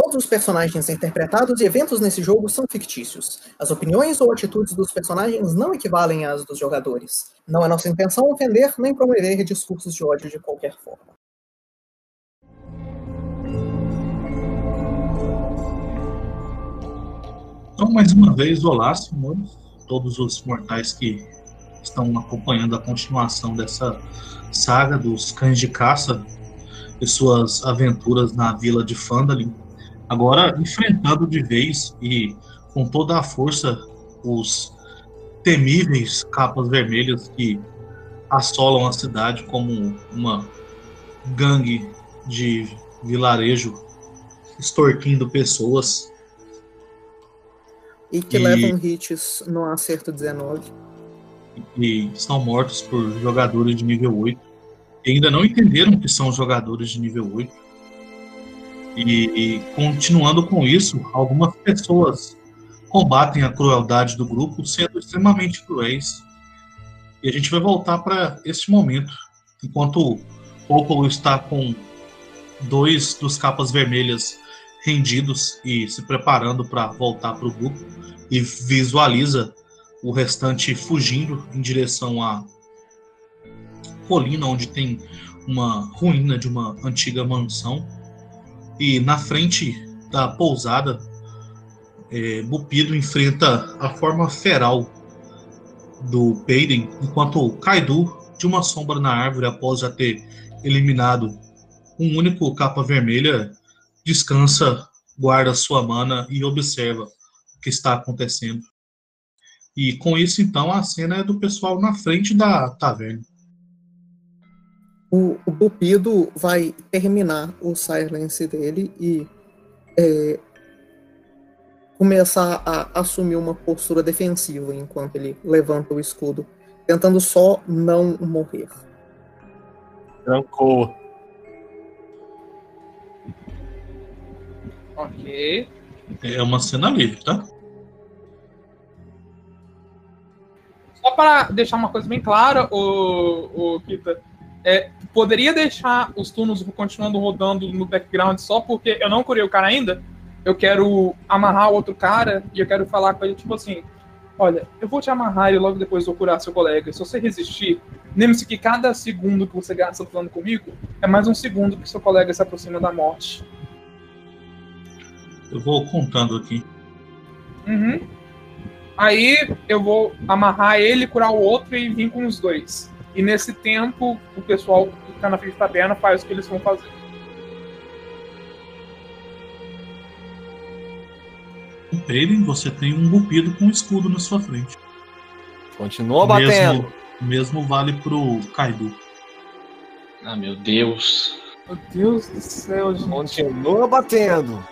Todos os personagens interpretados e eventos nesse jogo são fictícios. As opiniões ou atitudes dos personagens não equivalem às dos jogadores. Não é nossa intenção ofender nem promover discursos de ódio de qualquer forma. Então, mais uma vez, olá, senhores, todos os mortais que estão acompanhando a continuação dessa saga dos cães de caça e suas aventuras na vila de Fandalin. Agora, enfrentando de vez e com toda a força os temíveis capas vermelhas que assolam a cidade como uma gangue de vilarejo extorquindo pessoas e que e, levam hits no acerto 19. E estão mortos por jogadores de nível 8. E ainda não entenderam que são jogadores de nível 8. E, e continuando com isso, algumas pessoas combatem a crueldade do grupo, sendo extremamente cruéis. E a gente vai voltar para este momento, enquanto Popolo está com dois dos capas vermelhas rendidos e se preparando para voltar para o grupo e visualiza o restante fugindo em direção à colina onde tem uma ruína de uma antiga mansão e na frente da pousada é, Bupido enfrenta a forma feral do Peiden enquanto Kaidu de uma sombra na árvore após já ter eliminado um único capa vermelha descansa, guarda sua mana e observa o que está acontecendo. E com isso, então, a cena é do pessoal na frente da taverna. O, o Bupido vai terminar o silence dele e é, começar a assumir uma postura defensiva enquanto ele levanta o escudo, tentando só não morrer. Trancou. Ok. É uma cena livre, tá? Só para deixar uma coisa bem clara, o, o Kita, é, poderia deixar os turnos continuando rodando no background só porque eu não curei o cara ainda? Eu quero amarrar o outro cara e eu quero falar com ele, tipo assim: Olha, eu vou te amarrar e logo depois vou curar seu colega. Se você resistir, lembre-se que cada segundo que você gasta falando comigo é mais um segundo que seu colega se aproxima da morte. Eu vou contando aqui. Uhum. Aí eu vou amarrar ele, curar o outro e vir com os dois. E nesse tempo, o pessoal que está na frente da taberna faz o que eles vão fazer. Aiden, você tem um bupido com um escudo na sua frente. Continua batendo. Mesmo, mesmo vale pro Kaido. Ah, meu Deus. Meu Deus do céu, gente. Continua batendo.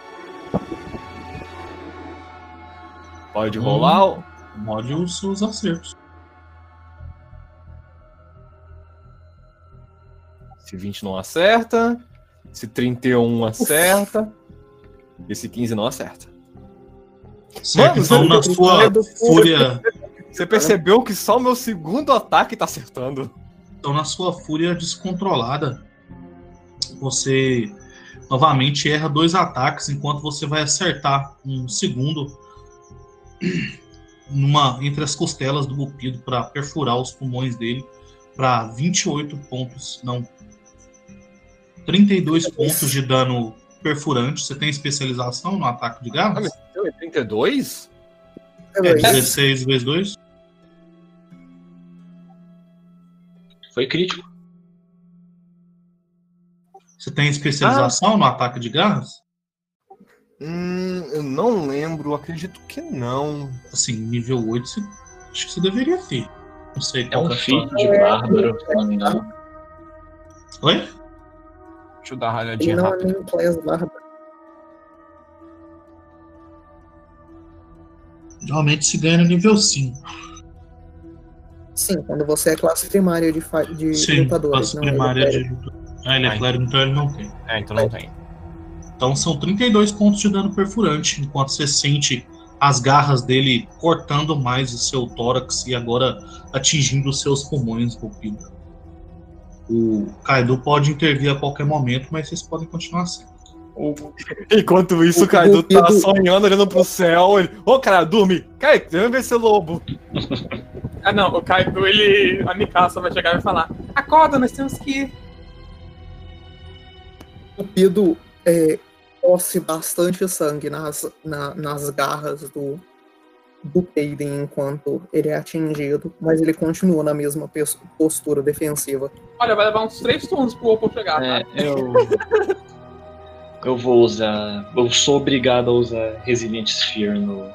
Pode rolar? Hum, Mode os seus acertos. Se 20 não acerta. Se 31 acerta. Esse 15 não acerta. Certo, então na sua fúria. Você percebeu que só o meu segundo ataque tá acertando. Então, na sua fúria descontrolada, você novamente erra dois ataques enquanto você vai acertar um segundo numa entre as costelas do Bupido para perfurar os pulmões dele para 28 pontos, não 32 pontos de dano perfurante. Você tem especialização no ataque de garras? Ah, 32? É 16 vezes 2. Foi crítico. Você tem especialização ah. no ataque de garras? Hum, eu não lembro, acredito que não. Assim, nível 8, você, acho que você deveria ter. Não sei É um é feito de bárbaro, se não me engano. Oi? Deixa eu dar uma olhadinha rápida. Geralmente se ganha no nível 5. Sim, quando você é classe primária de, de Sim, lutadores. Classe primária de. Ah, ele é clérigo, então ele não tem. É, então não tem. Então são 32 pontos de dano perfurante, enquanto você sente as garras dele cortando mais o seu tórax e agora atingindo os seus pulmões, Rupido. O Kaido pode intervir a qualquer momento, mas vocês podem continuar assim. O, Enquanto isso, o Kaido tá sonhando, olhando pro céu. Ele, ô, cara, dorme. Cai, vem ver esse lobo. Ah, não, o Kaido, ele. A Mikasa vai chegar e vai falar: Acorda, nós temos que ir. O Pido é, tosse bastante sangue nas, na- nas garras do, do Peiden enquanto ele é atingido, mas ele continua na mesma postura defensiva. Olha, vai levar uns três turnos pro Opal chegar, é, tá? eu. Eu vou usar. Eu sou obrigado a usar Resilient Sphere no,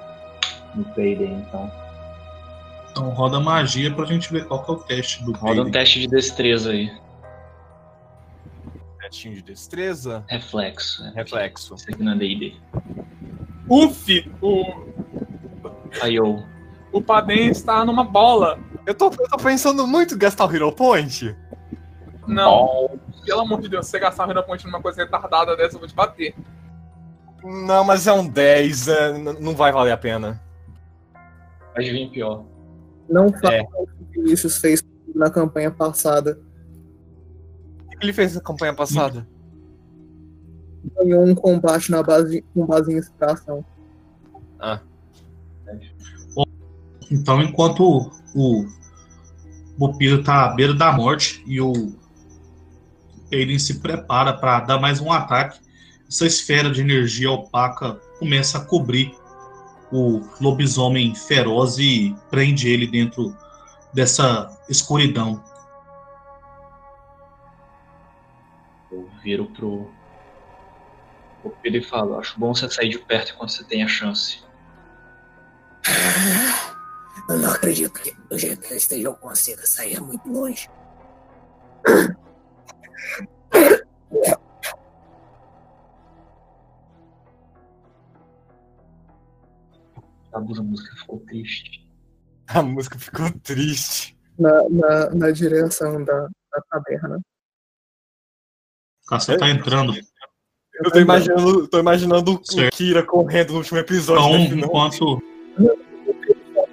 no então. Então roda magia pra gente ver qual que é o teste do Roda um teste de destreza aí. Testinho de destreza. Reflexo. né? Reflexo. Isso aqui na DD. Uf! O, Falhou. o Paden está numa bola. Eu tô, eu tô pensando muito em gastar o Hero Point. Não, pelo amor de Deus, se você gastar uma ponte numa coisa retardada dessa, eu vou te bater. Não, mas é um 10, é, não vai valer a pena. Pode vir pior. Não faça É. o que o Vinícius fez na campanha passada. O que ele fez na campanha passada? Ganhou um combate na base, com base em inspiração. Então, enquanto o, o Bupido tá à beira da morte e o Payden se prepara para dar mais um ataque, essa esfera de energia opaca começa a cobrir o lobisomem feroz e prende ele dentro dessa escuridão. Eu viro pro. Pedro e falo: Acho bom você sair de perto enquanto você tem a chance. Eu não acredito que que eu esteja eu consiga sair muito longe. A música ficou triste. A música ficou triste. Na, na, na direção da, da taberna. Você tá entrando. Eu tô imaginando, tô imaginando o. Kira correndo no último episódio. Então, né,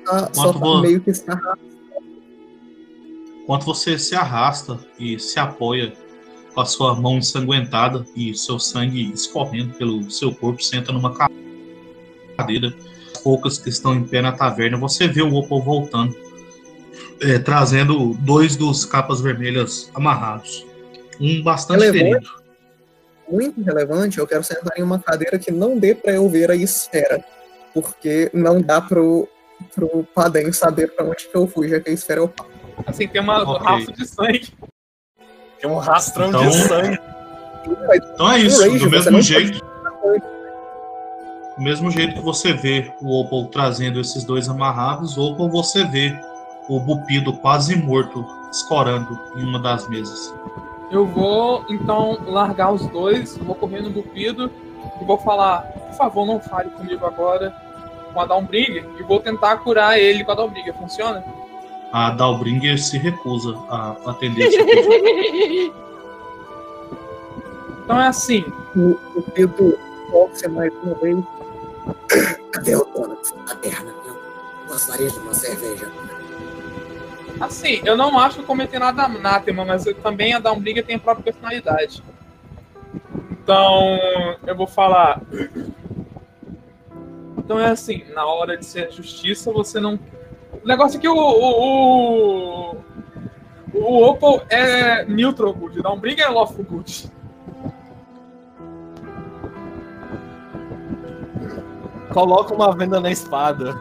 Tá, só tá vo- meio que está enquanto você se arrasta e se apoia com a sua mão ensanguentada e seu sangue escorrendo pelo seu corpo, senta numa cadeira. Poucas que estão em pé na taverna, você vê o Opal voltando, é, trazendo dois dos capas vermelhas amarrados. Um bastante Relevante. ferido. muito relevante. Eu quero sentar em uma cadeira que não dê pra eu ver a esfera. Porque não dá pro, pro Paden saber pra onde que eu fui, já que a esfera é opaca. Assim, tem uma Ok. rastro de sangue. Tem um rastrão Então- de sangue. Então é isso, Rage, do mesmo jeito. Do mesmo jeito que você vê o Opal trazendo esses dois amarrados, Opal você vê o Bupido quase morto, escorando em uma das mesas. Eu vou, então, largar os dois, vou correr no Bupido e vou falar, por favor, não fale comigo agora com a Dawnbringer e vou tentar curar ele com a Dawnbringer. Funciona? A Dalbringer se recusa a atender esse pedido. Então é assim, O, o Pedro tosse mais uma vez. Cadê o dono dessa taberna? Eu gostaria de uma cerveja. assim, eu não acho que eu cometi nada anátema, mas eu- também a Dawnbringer tem a própria personalidade. Então, eu vou falar... Então é assim, na hora de ser justiça, você não... O negócio é que o... O, o, o Opal é neutral good, Dawnbringer é lawful good. Coloca uma venda na espada.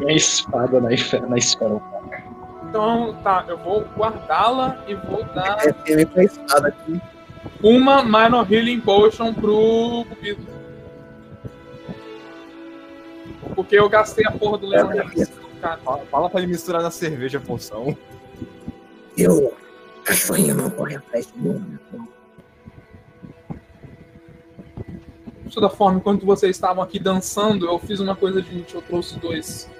E a espada na, esfera- na esfera. Então, tá, eu vou guardá-la e vou dar É com a espada aqui. Uma Minor Healing Potion pro Cupido. Porque eu gastei a porra do Leon Rex, cara. Fala, fala pra ele misturar na cerveja a poção. Eu. Cachorrinho não corre atrás de mim. De toda forma, enquanto vocês estavam aqui dançando, eu fiz uma coisa de útil, eu trouxe dois.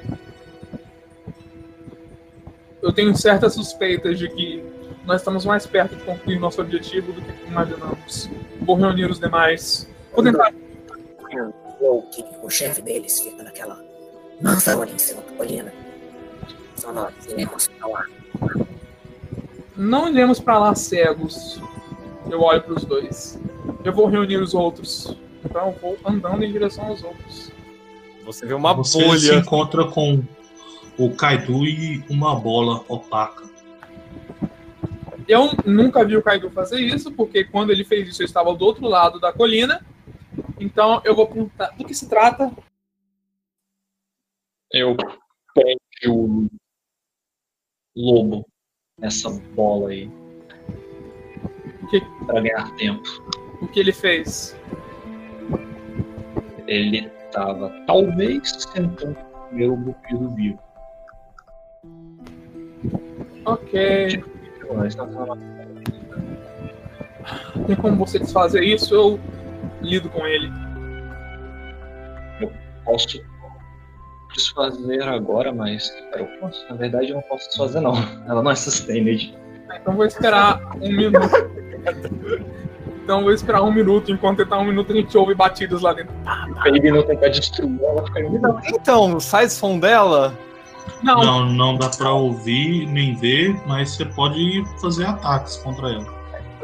Eu tenho certas suspeitas de que nós estamos mais perto de concluir nosso objetivo do que imaginamos. Vou reunir os demais. Vou tentar. ou que o chefe deles fica naquela mansão ali em cima da colina. Só nós iremos pra lá. Não iremos pra lá cegos. Eu olho para os dois. Eu vou reunir os outros. Então eu vou andando em direção aos outros. Você vê uma Você se bolha. encontra com o Kaidu e uma bola opaca. Eu nunca vi o Kaido fazer isso, porque quando ele fez isso eu estava do outro lado da colina. Então eu vou perguntar do que se trata. Eu prende o lobo nessa bola aí. Que- Pra ganhar tempo. O que ele fez. Ele tava talvez tentando comer o bupido vivo. Ok. Tava- Tem como você desfazer isso? Eu lido com ele. Posso desfazer agora, mas. Eu posso? Na verdade, eu não posso desfazer, não. Ela não é sustained. Então vou esperar um minuto. Então vou esperar um minuto. Enquanto ele tá um minuto, a gente ouve batidas lá dentro. Pra ele não tentar destruir ela, Então, sai som dela. Não, Não, não dá pra ouvir nem ver, mas você pode fazer ataques contra ela.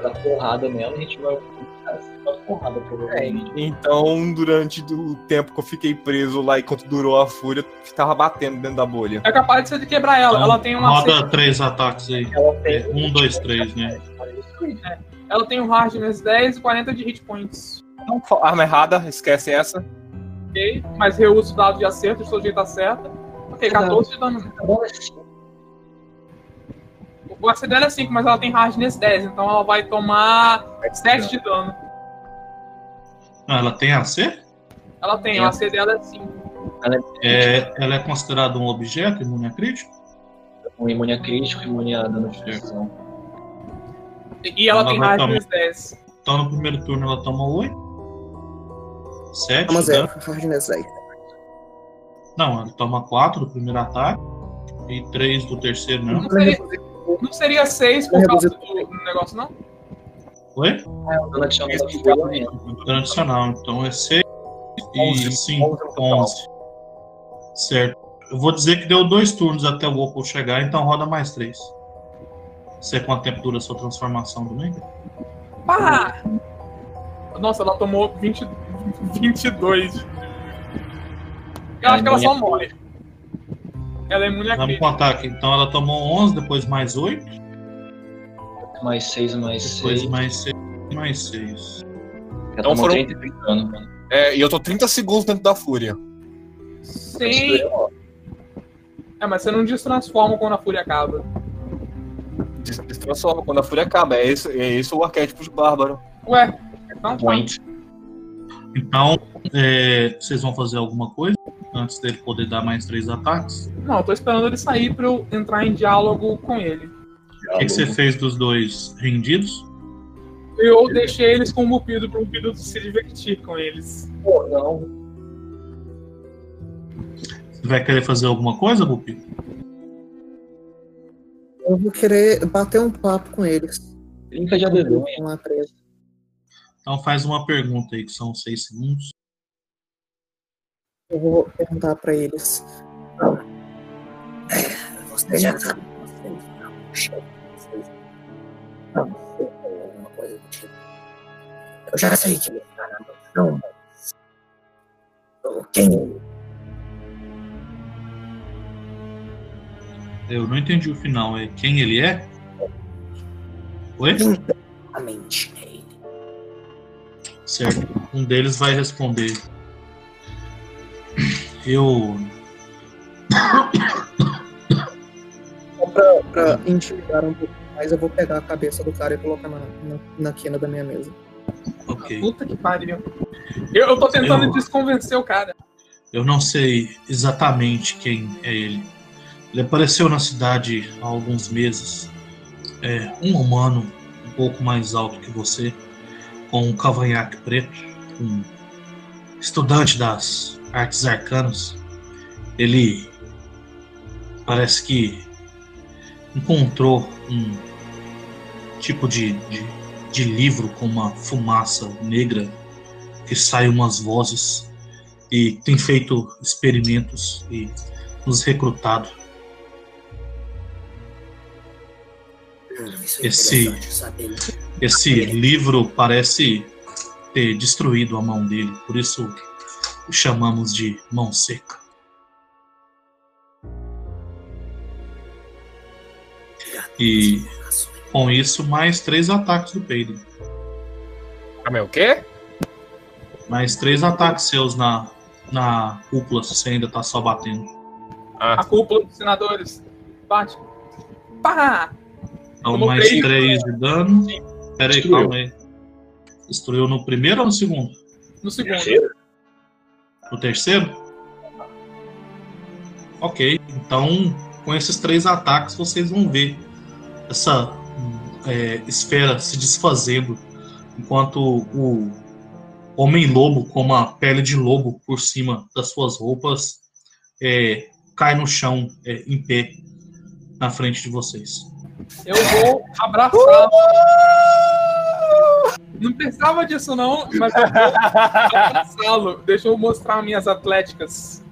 dar porrada nela, a gente vai porrada provavelmente. Então, durante o tempo que eu fiquei preso lá enquanto durou a fúria, eu ficava batendo dentro da bolha. é capaz de de quebrar ela. Então, Ela tem uma Roda três ataques aí. Ela É, um, dois, três, né? Ela tem um hardness 10 e 40 de hit points. Então, arma errada, esquece essa. Ok? Mas reuso o dado de acerto, estou jeito acerta. Ok, 14 de dano. O AC dela é 5, mas ela tem hardness 10, então ela vai tomar 7 de dano. Ah, ela tem AC? Ela tem, o AC dela é 5. É, ela é considerada um objeto imune a crítico? Um imune a crítico, imune a dano de destruição. E ela Ela tem hardness 10. Então no primeiro turno ela toma 8. 7. Toma zero. Hardness 10. Não, ela toma 4 do primeiro ataque. E 3 do terceiro, não. Não seria, não seria 6 por causa do, negócio, não? Oi? O dano adicional da fúria aumenta. Dano adicional. Então é 6 e 11, 5, 11 no total. 11. Certo. Eu vou dizer que deu dois turnos até o Opal chegar, então roda mais 3. Sei quanto tempo dura a sua transformação também? Pá! Nossa, ela tomou 20, 22. Eu acho que ela só morre. Ela é imune a Vamos com ataque. Então ela tomou 11, depois mais 8, Mais 6, mais depois 6. mais 6, mais 6. Já Então foram- 30 de dano, mano. É, e eu tô 30 segundos dentro da fúria. Sim. É, mas você não destransforma quando a fúria acaba. Des- Destransforma quando a fúria acaba. É esse, é o arquétipo de bárbaro. Ué, então tá. Point. Então, é, vocês vão fazer alguma coisa antes dele poder dar mais 3 ataques? Não, eu tô esperando ele sair pra eu entrar em diálogo com ele. O que, que você fez dos dois rendidos? Eu deixei eles com o Mupido pro Mupido se divertir com eles. Pô, não. Você vai querer fazer alguma coisa, Bupi? Eu vou querer bater um papo com eles. Brinca de adedonha. Então faz uma pergunta aí, que são 6 segundos. Eu vou perguntar pra eles. Você já sabe. Não, não alguma coisa do tipo. Eu já sei que ele está na mansão, mas. Quem? Eu não entendi o final. É quem ele é? Oi? Exatamente é ele. Certo. Um deles vai responder. Eu. Só pra, pra intimidar um pouco mais, eu vou pegar a cabeça do cara e colocar na, na, na quina da minha mesa. Ok. Puta que pariu. Eu, eu tô tentando Eu- desconvencer o cara. Eu não sei exatamente quem é ele. Ele apareceu na cidade há alguns meses. É um humano um pouco mais alto que você, com um cavanhaque preto, um estudante das artes arcanas. Ele parece que encontrou um tipo de, de, de livro com uma fumaça negra que sai umas vozes e tem feito experimentos e nos recrutado. Isso é Esse- saber. Esse livro parece ter destruído a mão dele, por isso o chamamos de mão seca. E com isso, mais três ataques do Peiden. Aí, o quê? Mais três ataques seus na, na cúpula, se você ainda tá só batendo. Ah, A cúpula dos senadores. Bate. Pá! Então, Tomou mais três. três de dano. Pera aí, calma aí. Destruiu no primeiro ou no segundo? No segundo. No terceiro? Ok, então com esses três ataques vocês vão ver essa é, esfera se desfazendo, enquanto o homem-lobo, com uma pele de lobo por cima das suas roupas, é, cai no chão é, em pé na frente de vocês. Eu vou abraçar. Não pensava disso, não, mas eu vou. Deixa eu mostrar minhas atléticas.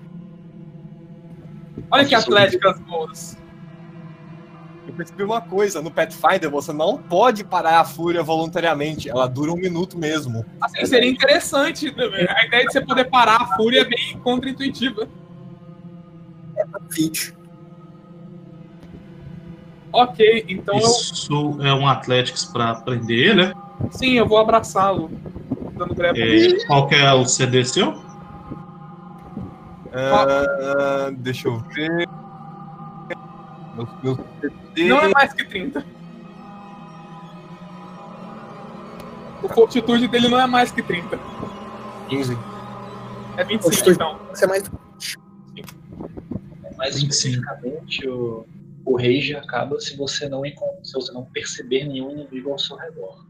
Olha que atléticas boas. eu percebi uma coisa, no Pathfinder você não pode parar a fúria voluntariamente, ela dura um minuto mesmo. Assim, seria interessante. A ideia de você poder parar a fúria é bem contra-intuitiva. Fit. Ok, então eu. Isso é um Athletics para prender ele, né? Sim, eu vou abraçá-lo. Dando greve. É, qual que é o CD seu? Ah, deixa eu ver. Meu, meu CD... Não é mais que 30. O fortitude dele não é mais que 30. 15. É 25, Fortitude. então. Você é mais. Mais 25. especificamente, o, o rage acaba se você não se você não perceber nenhum inimigo ao seu redor.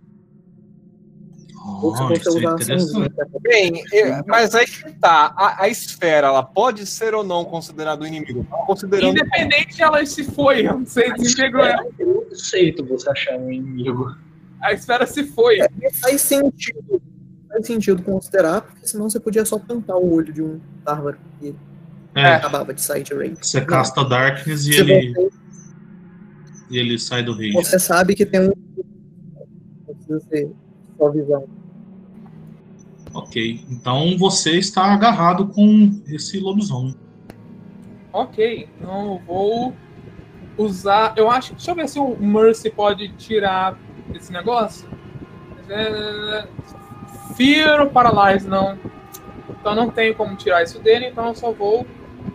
Se você é usar interessante. açãozinha. Bem, eu- mas aí que tá. A, a esfera, ela pode ser ou não considerada um inimigo? Considerando. Independente ela se foi, você desintegrou ela. Eu aceito você achar um inimigo. A esfera se foi. Faz sentido. Faz sentido considerar, porque senão você podia só plantar o olho de um bárbaro e É, acabava de sair de raid. você casta Darkness e Se ele, você, e ele sai do rei. você sabe que tem um. Precisa ser sua visão. Ok, então você está agarrado com esse lobisomem. Ok, então eu vou usar. Eu acho. Deixa eu ver se o Mercy pode tirar esse negócio. É... Fear ou Paralyze, não. Então não tem como tirar isso dele, então eu só vou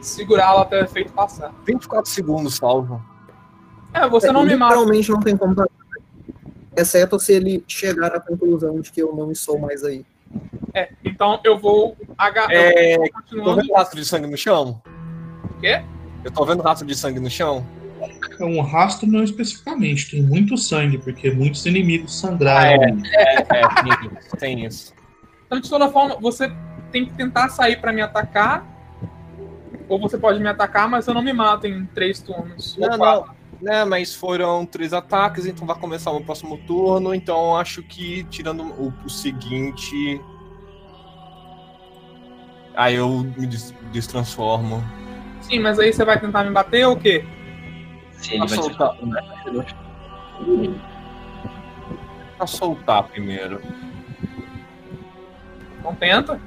segurá-lo até o efeito passar. 24 segundos, salvo. É, você não me mata. Literalmente não tem como fazer. Exceto se ele chegar à conclusão de que eu não estou mais aí. É, então eu vou agarrar. É, Tô vendo rastro de sangue no chão? O quê? Eu tô vendo rastro de sangue no chão? É um rastro não especificamente, tem muito sangue, porque muitos inimigos sangraram. É, tem isso. Tem isso. Então, de toda forma, você tem que tentar sair pra me atacar. Ou você pode me atacar, mas eu não me mato em três turnos. ou Não, quatro. não. Né, mas foram três ataques, então vai começar o próximo turno. Então acho que tirando o, o seguinte. Aí eu me des- destransformo. Sim, mas aí você vai tentar me bater ou o quê? Se ele vai Pra ser soltar, pra soltar primeiro. Então tenta.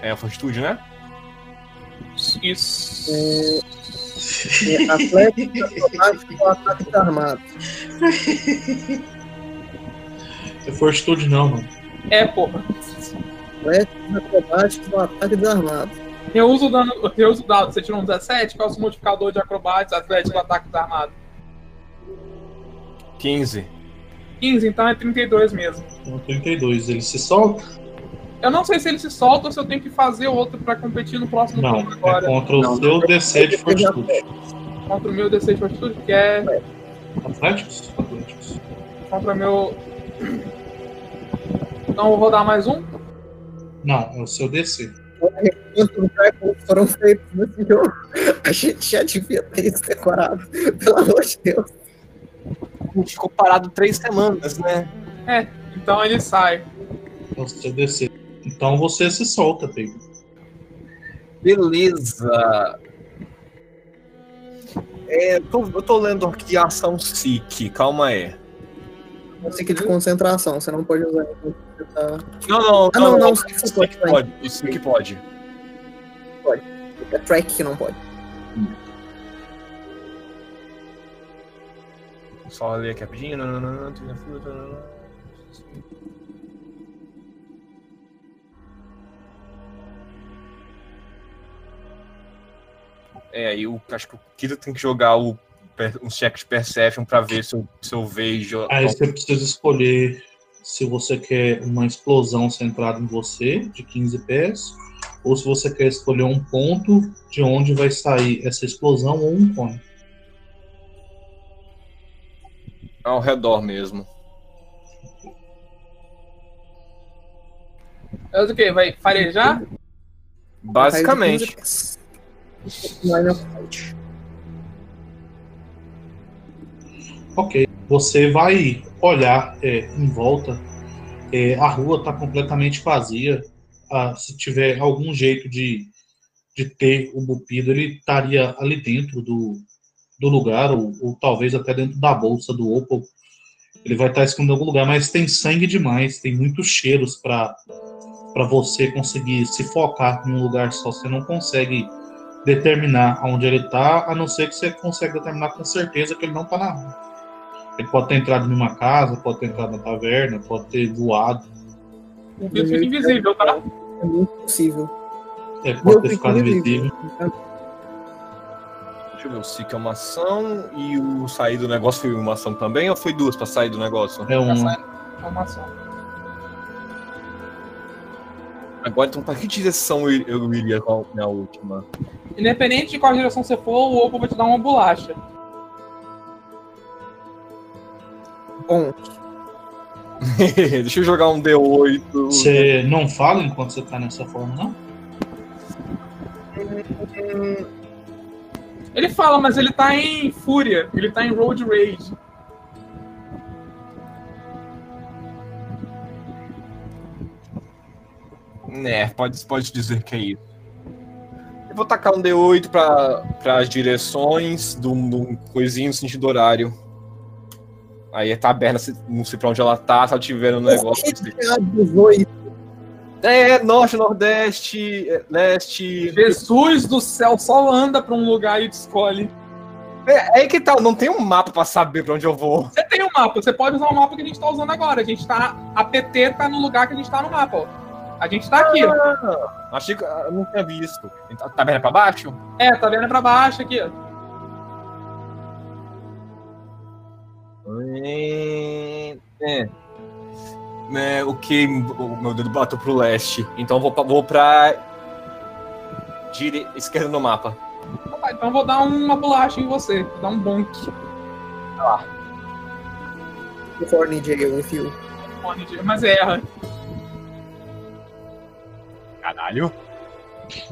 É a fortitude, né? Isso. É, Atlético acrobático ou ataque desarmado. É fortitude não, mano. É, porra. Atlético acrobático ou ataque desarmado. Eu uso o dano. Eu uso o dado. Você tirou um 17, qual é o seu modificador de acrobates, atlético, ataque desarmado? 15. 15, então é 32 mesmo. No 32, ele se solta? Eu não sei se ele se solta ou se eu tenho que fazer outro pra competir no próximo Não, turno é agora. contra o Não, seu DC de fortitude. Contra o meu DC de fortitude, que é Atléticos? Atléticos. contra o meu. Então eu vou rodar mais um. Não, é o seu DC. Foram feitos nesse jogo? A gente já devia ter isso decorado. Pelo amor de Deus. A gente ficou parado três semanas, né? Então ele sai. É o seu DC. Então você se solta, Pedro. Beleza. É, eu, tô, eu tô lendo aqui ação SIC, calma aí. Você que de concentração, você não pode usar tá. Não, não, Ah, não, não, isso SIC que pode, pode. Isso que pode. É track que não pode. Só ler aqui rapidinho. É, aí eu acho que o Kida tem que jogar o, um check de Perception pra ver se eu, se eu vejo. Aí você precisa escolher se você quer uma explosão centrada em você, de 15 pés, ou se você quer escolher um ponto de onde vai sair essa explosão ou um point. Ao redor mesmo. É o quê? Vai farejar? Basicamente. Line of sight. Ok. Você vai olhar é, em volta. é, a rua está completamente vazia. Ah, se tiver algum jeito de, de ter o Bupido, ele estaria ali dentro do, do lugar, ou, ou talvez até dentro da bolsa do Opal. Ele vai estar escondido em algum lugar, mas tem sangue demais, tem muitos cheiros para você conseguir se focar em um lugar só. Você não consegue determinar onde ele está, a não ser que você consiga determinar com certeza que ele não está na rua. Ele pode ter entrado em uma casa, pode ter entrado na taverna, pode ter voado, O fica invisível, tá? É muito possível. é, pode ter ficado invisível. Deixa eu ver, o SIC é uma ação e o sair do negócio foi uma ação também ou foi duas pra sair do negócio? É um, Informação. Agora, então, pra que direção eu, eu iria com a minha última? Independente de qual direção você for, o Opo vai te dar uma bolacha. Bom, Deixa eu jogar um D8. você não fala enquanto você tá nessa forma, não? Ele fala, mas ele tá em fúria. Ele tá em road rage. Né, pode, pode dizer que é isso. Eu vou tacar um D8 para as direções do, do coisinho no sentido horário. Aí a taberna, se- não sei pra onde ela tá, se ela tiver no negócio. 18. É, norte, nordeste, é, leste. Jesus do céu, só anda pra um lugar e te escolhe. É, é que tá, não tem um mapa pra saber pra onde eu vou. Você tem um mapa, você pode usar o mapa que a gente tá usando agora. A gente tá. A PT tá no lugar que a gente tá no mapa, ó. A gente tá aqui, ó. Achei que eu não tinha visto. A taberna é pra baixo? É, tá vendo pra baixo aqui, ó. É. é. O que o meu dedo bateu pro leste. Então eu vou pra, vou pra dire... esquerda no mapa. Ah, Então eu vou dar uma bolacha em você. Vou dar um bonk. Horny jail with you. Mas erra. Caralho.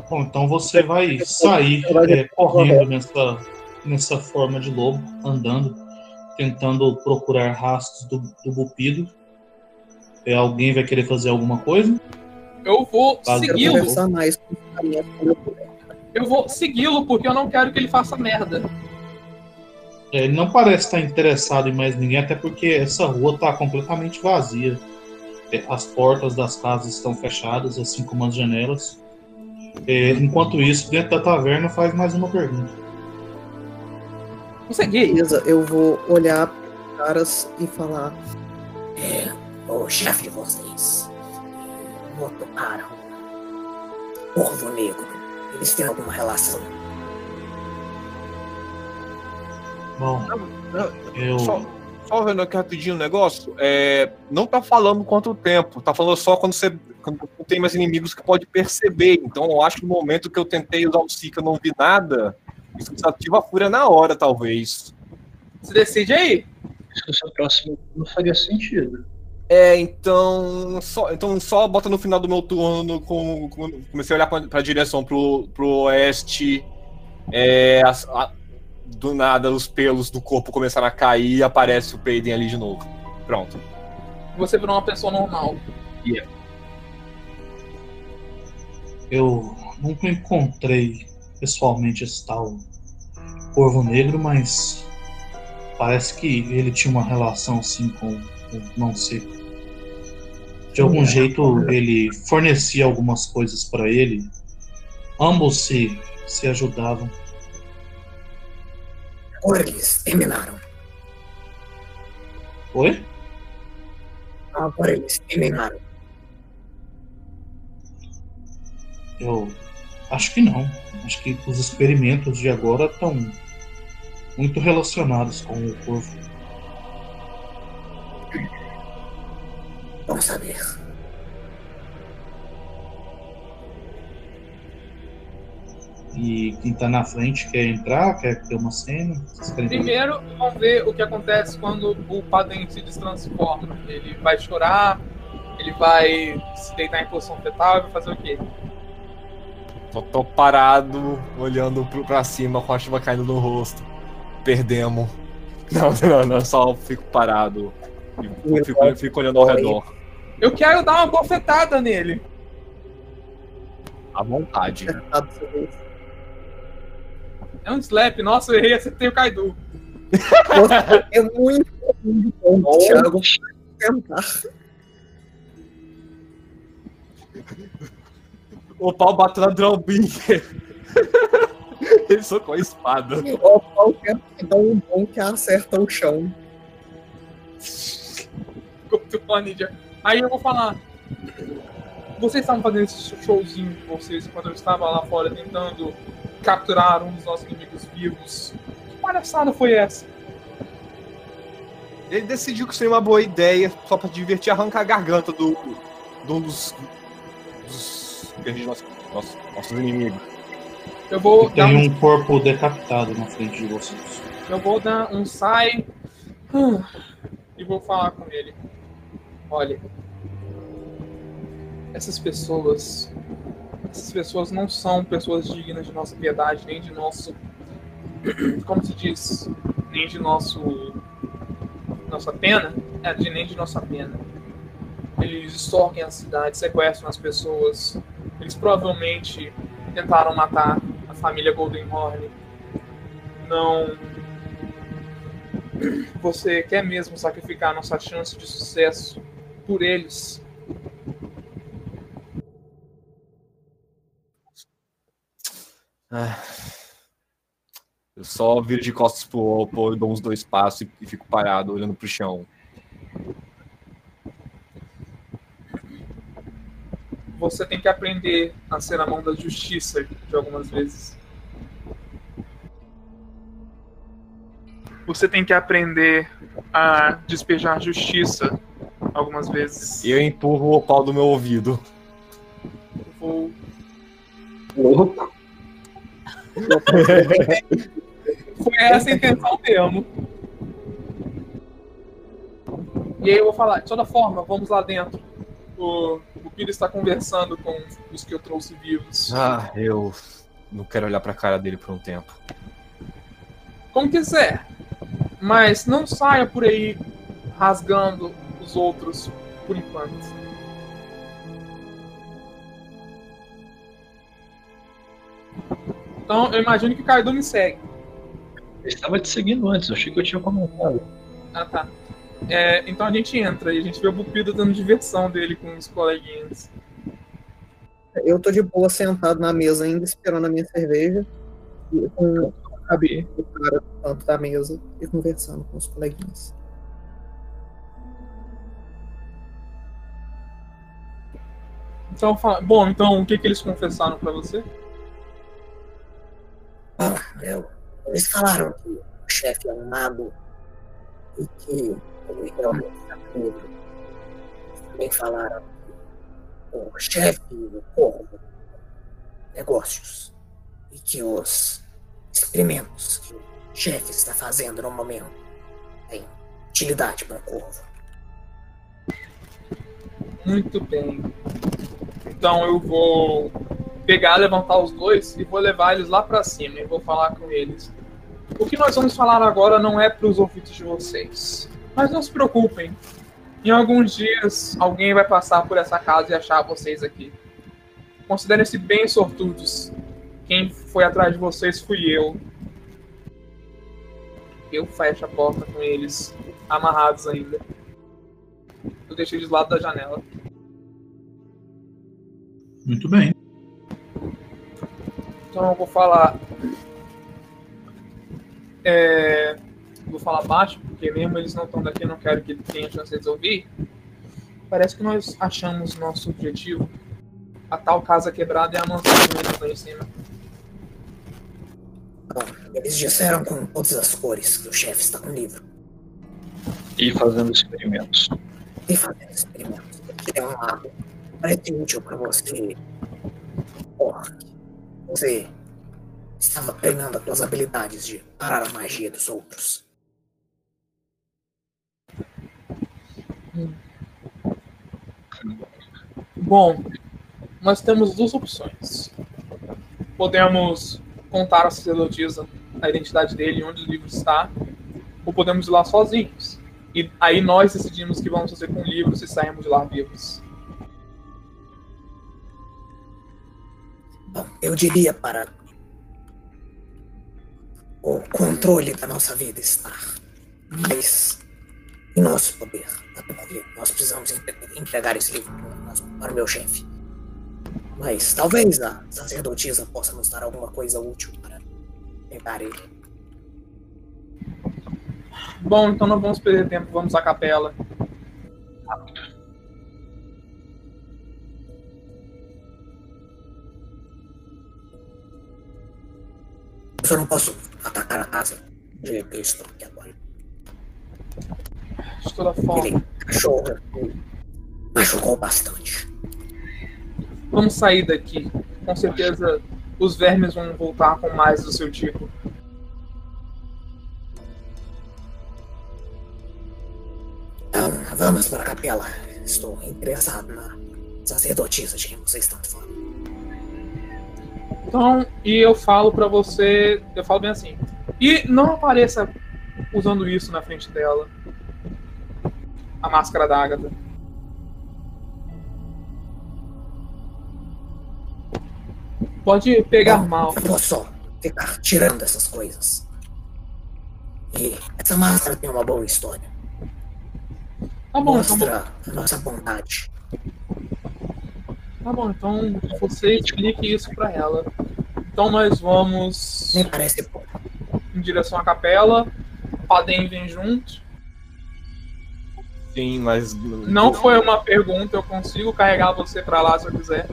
Bom, então você vai sair é, correndo nessa, nessa forma de lobo, andando, tentando procurar rastros do, do Bupido. É, alguém vai querer fazer alguma coisa? Eu vou segui-lo. Eu vou segui-lo porque eu não quero que ele faça merda. É, ele não parece estar interessado em mais ninguém, até porque essa rua está completamente vazia. As portas das casas estão fechadas, assim como as janelas. É, enquanto isso, dentro da taverna faz mais uma pergunta. Consegui. Beleza, eu vou olhar pros caras e falar. É, o chefe de vocês motocaram Corvo Negro. Eles têm alguma relação? Bom, eu. Só, vendo aqui rapidinho o negócio. É, não tá falando quanto tempo. Tá falando só quando você quando não tem mais inimigos que pode perceber. Então eu acho que no momento que eu tentei usar o Sika e não vi nada, isso desativa a fúria na hora, talvez. Você decide aí. Se fosse o próximo não faria sentido. É, então só, então só bota no final do meu turno, com, com- comecei a olhar pra, pra direção pro, pro oeste, é, as- a- do nada os pelos do corpo começaram a cair e aparece o Peiden ali de novo. Pronto. Você virou uma pessoa normal. Eu nunca encontrei pessoalmente esse tal Corvo Negro, mas parece que ele tinha uma relação assim com o Mão Seca. De algum jeito ele fornecia algumas coisas para ele. Ambos se, se ajudavam. Eles terminaram. Oi? Agora eles terminaram. Eu acho que não. Acho que os experimentos de agora estão muito relacionados com o corvo. Vamos saber. E quem tá na frente quer entrar, quer ter uma cena. Primeiro, vamos ver o que acontece quando o Padem se destransforma. Ele vai chorar, ele vai se deitar em posição fetal e vai fazer o quê? Só tô parado, olhando pro, pra cima com a chuva caindo no rosto. Perdemos. Não, não, não, só fico parado. E fico, fico olhando ao redor. Eu quero dar uma bofetada nele. À vontade. É um slap. Nossa, eu errei, acertei o Kaido. Você é muito, bom, Thiago. Tentar. O pau bateu na Drombinger. Ele socou a espada. Ó, qualquer que dá um bom que acerta o chão. Aí eu vou falar. Vocês estavam fazendo esse showzinho de vocês enquanto eu estava lá fora tentando capturar um dos nossos inimigos vivos. Que palhaçada foi essa? Ele decidiu que seria uma boa ideia, só pra divertir, arrancar a garganta do, de um dos, dos, dos nossos, nossos, nossos inimigos. Eu vou, E dar tem um, um corpo decapitado na frente de vocês. eu vou dar um sai hum, e vou falar com ele. Olha, essas pessoas, essas pessoas não são pessoas dignas de nossa piedade, nem de nosso, como se diz, nem de nosso, nossa pena, é, de, nem de nossa pena. Eles extorquem a cidade, sequestram as pessoas. Eles provavelmente tentaram matar a família Goldenhorn. Não. Você quer mesmo sacrificar nossa chance de sucesso por eles? Ah. Eu só viro de costas pro Oppo, dou uns dois passos e, e fico parado, olhando pro chão. Você tem que aprender a ser a mão da justiça de algumas vezes. Você tem que aprender a despejar justiça algumas vezes. Eu empurro o pau do meu ouvido. Vou Louco. Foi essa a intenção mesmo. E aí eu vou falar, de toda forma, vamos lá dentro. O, o Piro está conversando com os que eu trouxe vivos. Ah, eu não quero olhar pra cara dele por um tempo. Como quiser. Mas não saia por aí rasgando os outros por enquanto. Então eu imagino que o Kaido me segue. Eu estava te seguindo antes, eu achei que eu tinha comentado. Ah tá. É, então a gente entra e a gente vê o Bupido dando diversão dele com os coleguinhas. Eu tô de boa sentado na mesa ainda, esperando a minha cerveja. E com do cara no canto da mesa e conversando com os coleguinhas. Então, bom, então o que, que eles confessaram pra você? Ah, eu, eles falaram que o chefe é um mago e que ele realmente está. Eles também falaram que o chefe do corvo negócios e que os experimentos que o chefe está fazendo no momento têm utilidade para o corvo. Muito bem. Então eu vou pegar, levantar os dois e vou levar eles lá pra cima e vou falar com eles. O que nós vamos falar agora não é pros ouvidos de vocês. Mas não se preocupem. Em alguns dias alguém vai passar por essa casa e achar vocês aqui. Considerem-se bem sortudos. Quem foi atrás de vocês fui eu. Eu fecho a porta com eles amarrados ainda. Eu deixei do lado da janela. Muito bem. Então eu vou falar. É, vou falar baixo, porque mesmo eles não estão daqui, eu não quero que tenha chance de ouvir. Parece que nós achamos nosso objetivo. A tal casa quebrada é a mansão que lá em cima. Bom, eles disseram com todas as cores que o chefe está com o livro. E fazendo experimentos. E fazendo experimentos. Tem um lado. Parece útil para você. Porra. Você estava treinando as suas habilidades de parar a magia dos outros. Bom, nós temos duas opções. Podemos contar a sacerdotisa a identidade dele onde o livro está, ou podemos ir lá sozinhos. E aí nós decidimos o que vamos fazer com o livro se sairmos de lá vivos. Eu diria para o controle da nossa vida estar mais em nosso poder. Porque nós precisamos entre- entregar esse livro para o meu chefe. Mas talvez a sacerdotisa possa nos dar alguma coisa útil para pegar ele. Bom, então não vamos perder tempo, vamos à capela. Eu não posso atacar a casa do jeito que eu estou aqui agora. De toda forma. Ele cachorro machucou bastante. Vamos sair daqui. Com certeza os vermes vão voltar com mais do seu tipo. Então, vamos para a capela. Estou interessado na sacerdotisa de quem vocês estão falando. Então, e eu falo pra você, eu falo bem assim. E não apareça usando isso na frente dela. A máscara da Agatha. Pode pegar Bom, mal. Eu vou só ficar tirando essas coisas. E essa máscara tem uma boa história. Tá bom, então, Mostra a nossa bondade. Tá bom, então você explique isso pra ela. Então nós vamos Me parece bom. em direção à capela. Padem vem junto. Sim, mas. Não foi uma pergunta, eu consigo carregar você pra lá se eu quiser.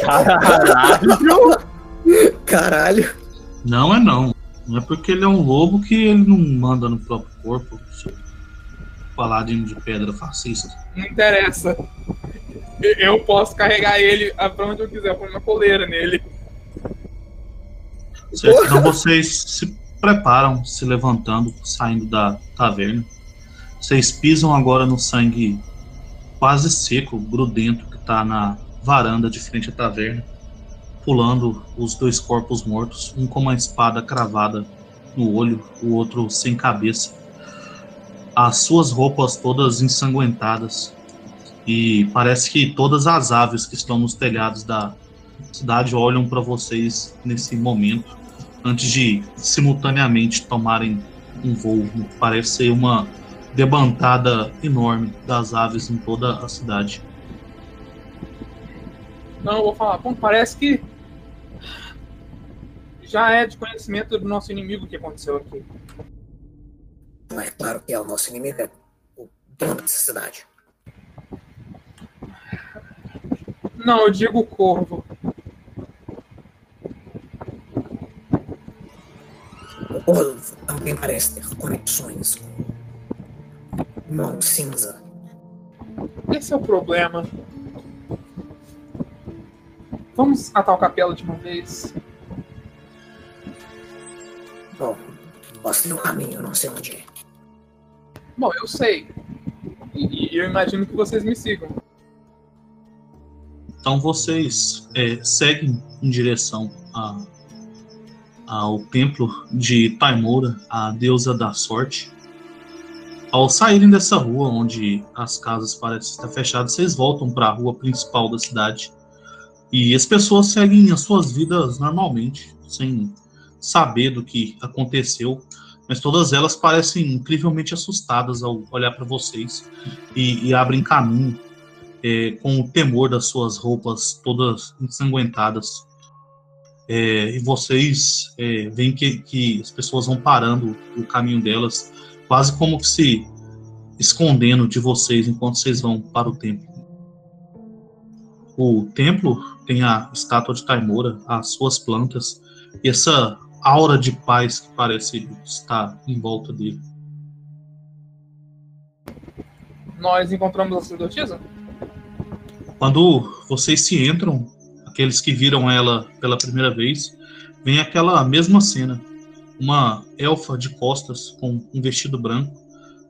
Caralho! Caralho. Não é não. Não é porque ele é um lobo que ele não manda no próprio corpo. Paladino de pedra fascista. Não interessa. Eu- posso carregar ele pra onde eu quiser, ponho uma coleira nele. Então vocês se preparam, se levantando, saindo da taverna. Vocês pisam agora no sangue quase seco, grudento, que tá na varanda de frente à taverna, pulando os dois corpos mortos, um com uma espada cravada no olho, o outro sem cabeça. As suas roupas todas ensanguentadas. E parece que todas as aves que estão nos telhados da cidade olham para vocês nesse momento antes de simultaneamente tomarem um voo. Parece ser uma debantada enorme das aves em toda a cidade. Então eu vou falar, bom, parece que já é de conhecimento do nosso inimigo o que aconteceu aqui. Não é claro que é o nosso inimigo, é o dono dessa cidade. Não, eu digo corvo. O Corvo também parece ter conexões com mão cinza. Esse é o problema. Vamos atar o capela de uma vez. Bom, mostre o caminho, eu não sei onde é. Bom, eu sei. E, e eu imagino que vocês me sigam. Então vocês é, seguem em direção a- ao templo de Taimora, a deusa da sorte. Ao saírem dessa rua, onde as casas parecem estar fechadas, vocês voltam para a rua principal da cidade. E as pessoas seguem as suas vidas normalmente, sem saber do que aconteceu. mas todas elas parecem incrivelmente assustadas ao olhar para vocês e, e, abrem caminho é, com o temor das suas roupas todas ensanguentadas. É, e vocês é, veem que, que as pessoas vão parando o caminho delas, quase como se escondendo de vocês enquanto vocês vão para o templo. O templo tem a estátua de Taimora, as suas plantas e essa aura de paz que parece estar em volta dele. Nós encontramos a sacerdotisa? Quando vocês se entram, aqueles que viram ela pela primeira vez, vem aquela mesma cena. Uma elfa de costas com um vestido branco,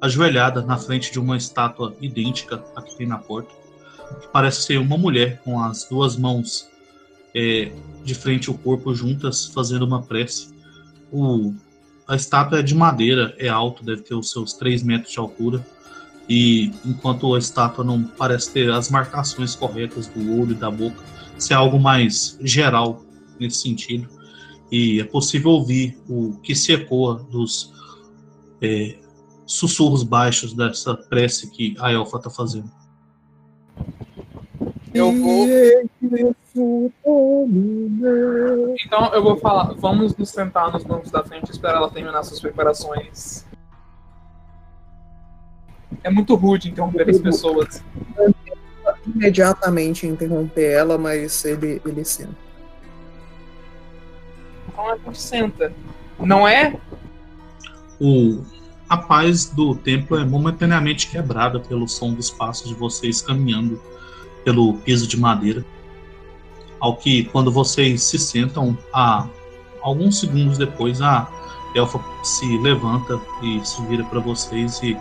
ajoelhada na frente de uma estátua idêntica à que tem na porta, que parece ser uma mulher com as duas mãos é, de frente ao corpo juntas, fazendo uma prece. O, a estátua é de madeira, é alto, deve ter os seus 3 metros de altura. E enquanto a estátua não parece ter as marcações corretas do olho e da boca, se é algo mais geral nesse sentido. E é possível ouvir o que se ecoa dos é, sussurros baixos dessa prece que a Elfa está fazendo. Eu vou. Então eu vou falar. Vamos nos sentar nos bancos da frente e esperar ela terminar suas preparações. É muito rude interromper as pessoas. Imediatamente interromper ela, mas ele, ele senta. Então a gente senta. Não é? O, a paz do templo é momentaneamente quebrada pelo som dos passos de vocês caminhando pelo piso de madeira. Ao que, quando vocês se sentam, a, alguns segundos depois, a elfa se levanta e se vira para vocês e,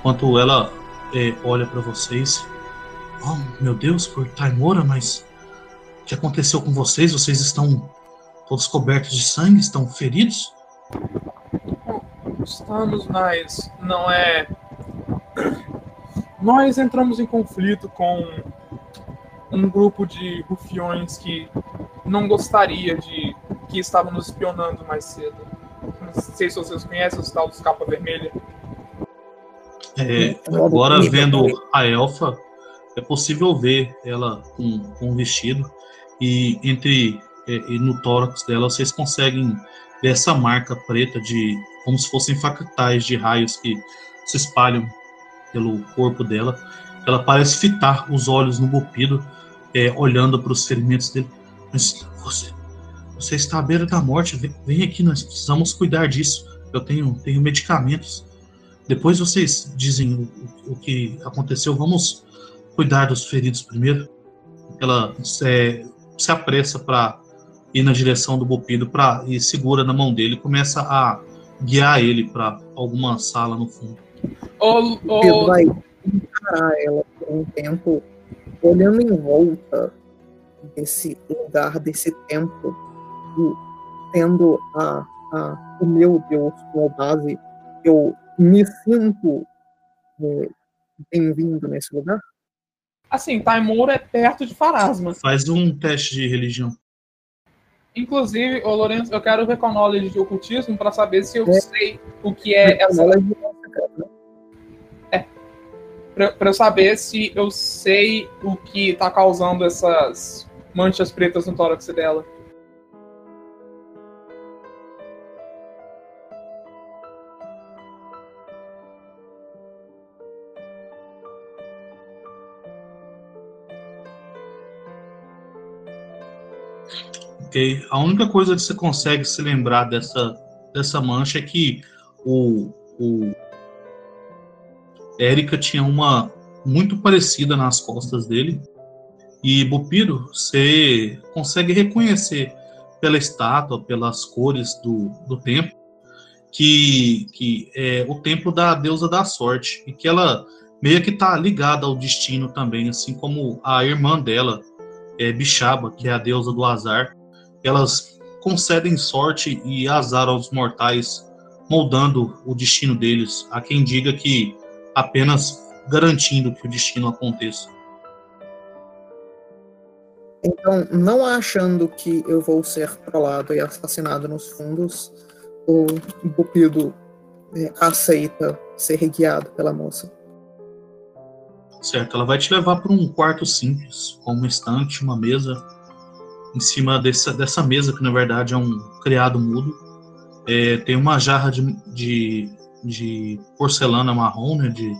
enquanto ela é, olha para vocês, oh, meu Deus, por Taimora, mas o que aconteceu com vocês? Vocês estão todos cobertos de sangue? Estão feridos? Estamos, mas não é nós entramos em conflito com um grupo de rufiões que não gostaria de que estavam nos espionando mais cedo. Não sei se vocês conhecem os tal dos capa vermelha. É, agora vendo a elfa, é possível ver ela com, com um vestido e entre é, e no tórax dela vocês conseguem ver essa marca preta de como se fossem factais de raios que se espalham pelo corpo dela. Ela parece fitar os olhos no Bupido, é, olhando para os ferimentos dele. Mas você, você está à beira da morte. Vem, vem, aqui, nós precisamos cuidar disso. Eu tenho, tenho medicamentos. Depois vocês dizem o, o que aconteceu. Vamos cuidar dos feridos primeiro. Ela é, se apressa para ir na direção do Bupido para e segura na mão dele e começa a guiar ele para alguma sala no fundo. O, o... Pedro vai encarar ela por um tempo, olhando em volta desse lugar, desse templo, e tendo a, a, o meu Deus como base, eu me sinto é, bem-vindo nesse lugar? Assim, Taimura é perto de Farasma. Faz um teste de religião. Inclusive, ô Lourenço, eu quero ver com a knowledge de ocultismo para saber se eu é. sei o que é essa. Knowledge para eu saber se eu sei o que está causando essas manchas pretas no tórax dela. Ok. A única coisa que você consegue se lembrar dessa, dessa mancha é que o, o Érica tinha uma muito parecida nas costas dele. E Bupiro, você consegue reconhecer pela estátua, pelas cores do, do templo, que, que é o templo da deusa da sorte, e que ela meio que está ligada ao destino também, assim como a irmã dela, é, Bixaba, que é a deusa do azar. Elas concedem sorte e azar aos mortais, moldando o destino deles. Há quem diga que apenas garantindo que o destino aconteça. Então, não achando que eu vou ser trollado e assassinado nos fundos, O Bupido é, aceita ser guiado pela moça. Certo, ela vai te levar para um quarto simples, com uma estante, uma mesa. Em cima dessa, dessa mesa, que na verdade é um criado mudo, é, tem uma jarra de, de, de porcelana marrom, né, de,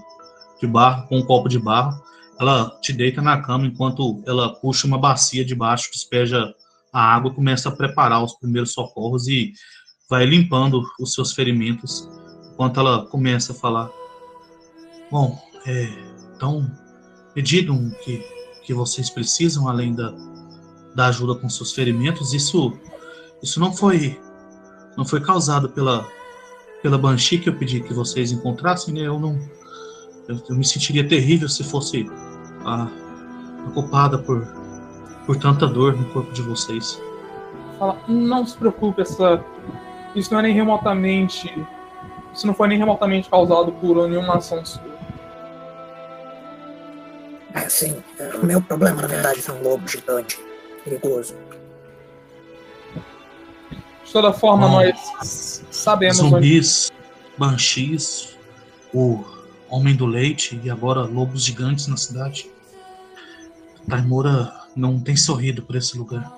de barro, com um copo de barro. Ela te deita na cama enquanto ela puxa uma bacia de baixo, despeja a água, começa a preparar os primeiros socorros e vai limpando os seus ferimentos enquanto ela começa a falar. Bom, é, então o que, que vocês precisam além da, da ajuda com seus ferimentos. Isso, isso não foi não foi causado pela pela Banshee que eu pedi que vocês encontrassem. Né? Eu não eu, eu me sentiria terrível se fosse a, a culpada por por tanta dor no corpo de vocês. Fala, não se preocupe, essa isso não é nem remotamente isso não foi nem remotamente causado por nenhuma ação sua. É, sim. O meu problema, na verdade, é um lobo gigante. Perigoso. De toda forma, nós sabemos. Zumbis, onde... banshees, o Homem do Leite e agora lobos gigantes na cidade. Taimura não tem sorrido por esse lugar.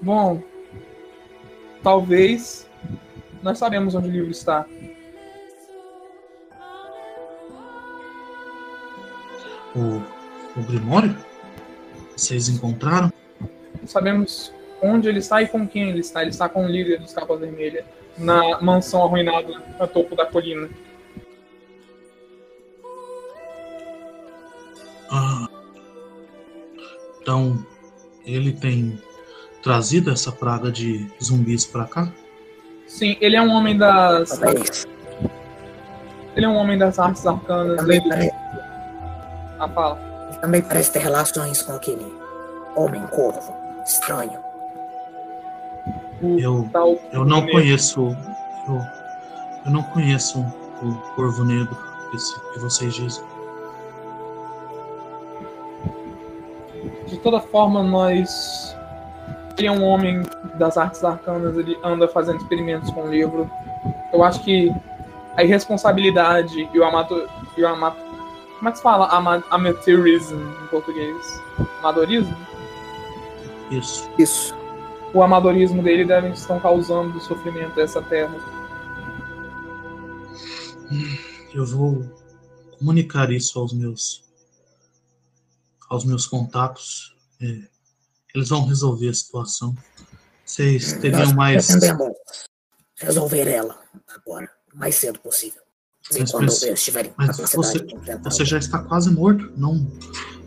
Bom, talvez nós sabemos onde o livro está. O, o Grimório? Vocês encontraram? Sabemos onde ele está e com quem ele está. Ele está com o líder dos Capas Vermelhas na mansão arruinada no topo da colina. Ah, então ele tem trazido essa praga de zumbis para cá? Sim, ele é um homem das. Ele é um homem das artes arcanas. Também parece, Ah, fala. também parece ter relações com aquele homem corvo estranho. Eu, eu não conheço. Eu, eu não conheço o Corvo Negro esse que vocês dizem. De toda forma, nós. Ele é um homem das artes arcanas, ele anda fazendo experimentos com o livro. Eu acho que a irresponsabilidade e o amator. E o ama... Como é que se fala? Ama... Amateurism em português? Amadorismo? Isso. Isso. O amadorismo dele devem estão causando sofrimento a essa terra. Eu vou comunicar isso aos meus aos meus contatos. É, eles vão resolver a situação. Vocês teriam Nós mais. resolver ela agora, o mais cedo possível. E Mas mas você- enfrentar Você já está quase morto. Não,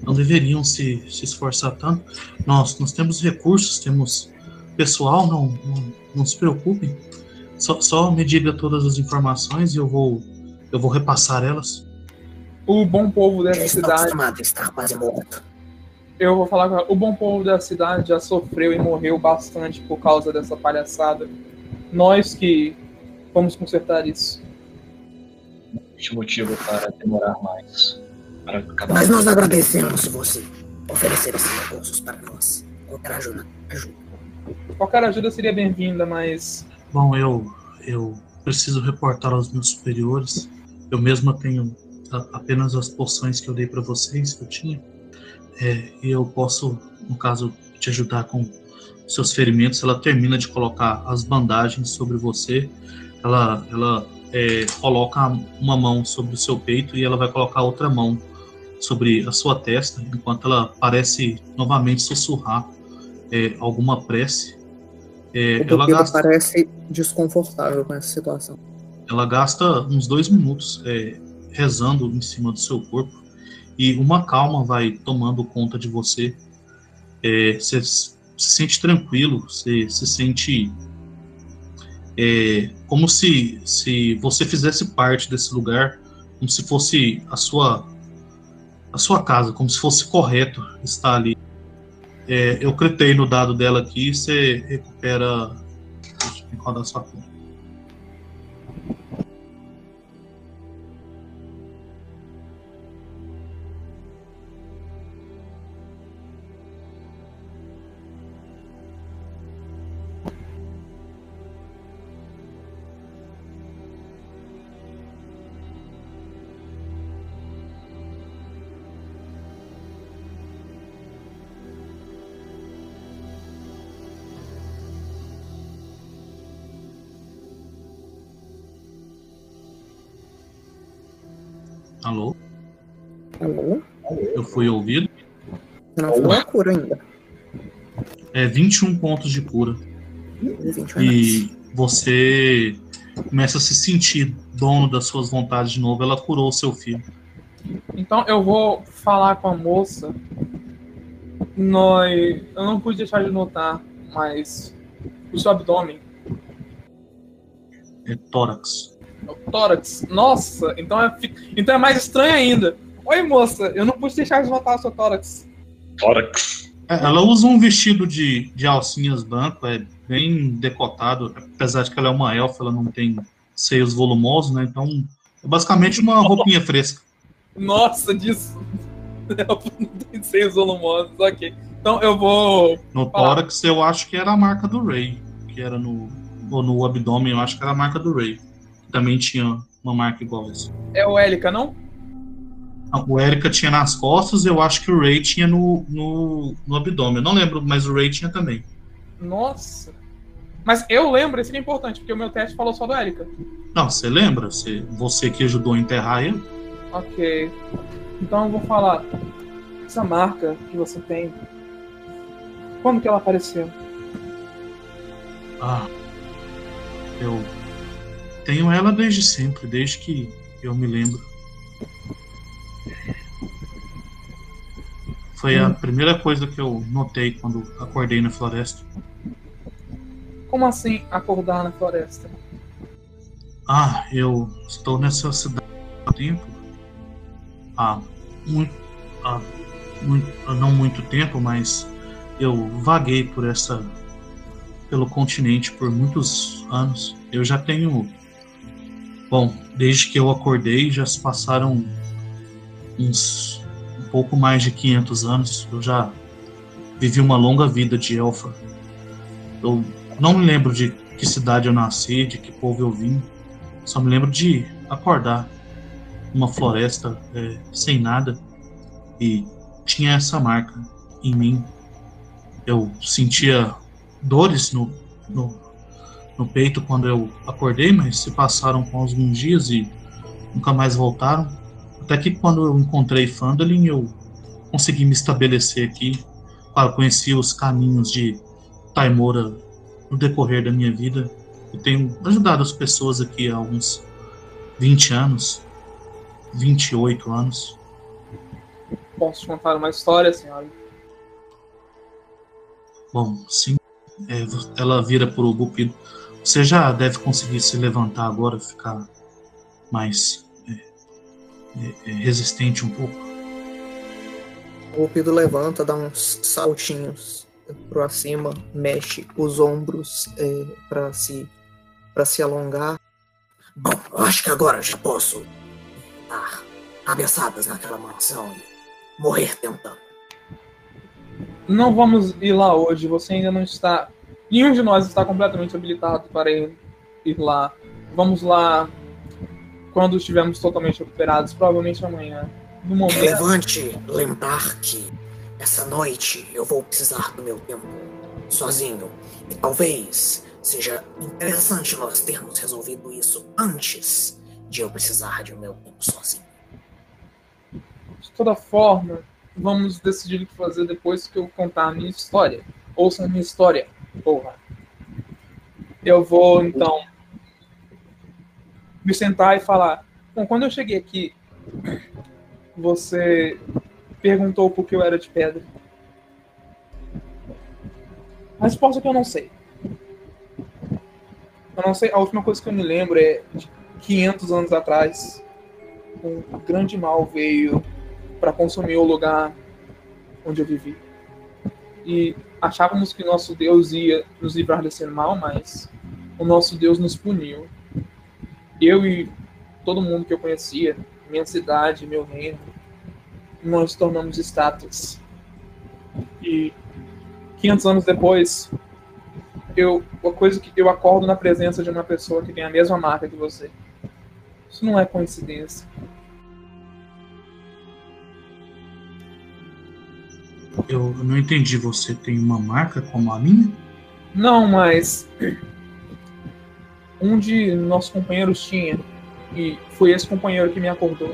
não deveriam se, se esforçar tanto. Nós, nós temos recursos, temos pessoal. Não, não, não se preocupem. Só, só me diga todas as informações e eu vou eu vou repassar elas. O bom povo dessa cidade. estar quase morto. Eu vou falar agora. O bom povo da cidade já sofreu e morreu bastante por causa dessa palhaçada. Nós que vamos consertar isso. Este motivo para demorar mais. Para acabar. Mas nós agradecemos se você oferecer esses recursos para nós. Qualquer ajuda, ajuda. Qualquer ajuda seria bem-vinda, mas Bom, eu eu preciso reportar aos meus superiores. Eu mesma tenho apenas as poções que eu dei para vocês que eu tinha. É, e eu posso, no caso, te ajudar com seus ferimentos. Ela termina de colocar as bandagens sobre você. Ela ela é, coloca uma mão sobre o seu peito e ela vai colocar outra mão sobre a sua testa, enquanto ela parece novamente sussurrar é, alguma prece. É, O ela gasta parece desconfortável com essa situação. ela gasta uns dois minutos é, rezando em cima do seu corpo e uma calma vai tomando conta de você. É, você se sente tranquilo, você se sente é, como se, se você fizesse parte desse lugar, como se fosse a sua a sua casa, como se fosse correto estar ali. É, eu critei no dado dela aqui você recupera. Deixa eu rodar sua conta. Fui ouvido? Não falou a cura ainda. É 21 pontos de cura. 21 E você começa a se sentir dono das suas vontades de novo. Ela curou o seu filho. Então eu vou falar com a moça. Nós, eu não pude deixar de notar, mas o seu abdômen, É tórax. o tórax, nossa, então é, então é mais estranho ainda. Oi moça, eu não pude deixar de notar o seu tórax. Tórax. É, Ela usa um vestido de, de alcinhas branco, é bem decotado. Apesar de que ela é uma elfa, ela não tem seios volumosos, né? Então, é basicamente uma roupinha fresca. Nossa, disso. Eu não tenho seios volumosos, ok. Então eu vou. No tórax, eu acho que era a marca do Ray, que era no. Ou no abdômen, eu acho que era a marca do Ray. que Também tinha uma marca igual essa. É o Élica, não? Não, O Erika tinha nas costas, eu acho que o Ray tinha no, no, no abdômen. Eu não lembro, mas o Ray tinha também. Nossa. Mas eu lembro, isso que é importante, porque o meu teste falou só do Élica. Não, você lembra? Você, você que ajudou a enterrar ele? Ok. Então eu vou falar. Essa marca que você tem. Quando que ela apareceu? Ah, eu tenho ela desde sempre, desde que eu me lembro. Foi a primeira coisa que eu notei quando acordei na floresta. Como assim acordar na floresta? Ah, eu estou nessa cidade há tempo. Há muito, há muito, não muito tempo, mas eu vaguei por essa, pelo continente por muitos anos. Eu já tenho, bom, desde que eu acordei já se passaram uns pouco mais de 500 anos. Eu já vivi uma longa vida de elfa. Eu não me lembro de que cidade eu nasci, de que povo eu vim. Só me lembro de acordar numa floresta é, sem nada e tinha essa marca em mim. Eu sentia dores no, no, no peito quando eu acordei, mas se passaram alguns dias e nunca mais voltaram. Até que quando eu encontrei Fandolin, eu consegui me estabelecer aqui. Claro, conheci os caminhos de Taimora no decorrer da minha vida. Eu tenho ajudado as pessoas aqui há uns 20 anos, 28 anos. Posso te contar uma história, senhora? Bom, sim. É, ela vira pro Bupido. Você já deve conseguir se levantar agora, ficar mais resistente um pouco. O Pido levanta, dá uns saltinhos pro acima, mexe os ombros é, para se para se alongar. Bom, acho que agora já posso dar cabeçadas naquela mansão e morrer tentando. Não vamos ir lá hoje, você ainda não está. Nenhum de nós está completamente habilitado para ir, ir lá. Vamos lá quando estivermos totalmente recuperados, provavelmente amanhã. No momento. relevante lembrar que essa noite eu vou precisar do meu tempo sozinho. E talvez seja interessante nós termos resolvido isso antes de eu precisar de meu tempo sozinho. De toda forma, vamos decidir o que fazer depois que eu contar a minha história. Ouçam a minha história, porra. Eu vou, então, me sentar e falar. Bom, quando eu cheguei aqui, você perguntou por que eu era de pedra. A resposta é que eu não sei. Eu não sei, a última coisa que eu me lembro é de 500 anos atrás, um grande mal veio para consumir o lugar onde eu vivi. E achávamos que nosso Deus ia nos livrar desse mal, mas o nosso Deus nos puniu. Eu e todo mundo que eu conhecia, minha cidade, meu reino, nós tornamos estátuas. E 500 anos depois, eu, a coisa que eu acordo na presença de uma pessoa que tem a mesma marca que você. Isso não é coincidência. Eu não entendi. Você tem uma marca como a minha? Não, mas um de nossos companheiros tinha. E foi esse companheiro que me acordou.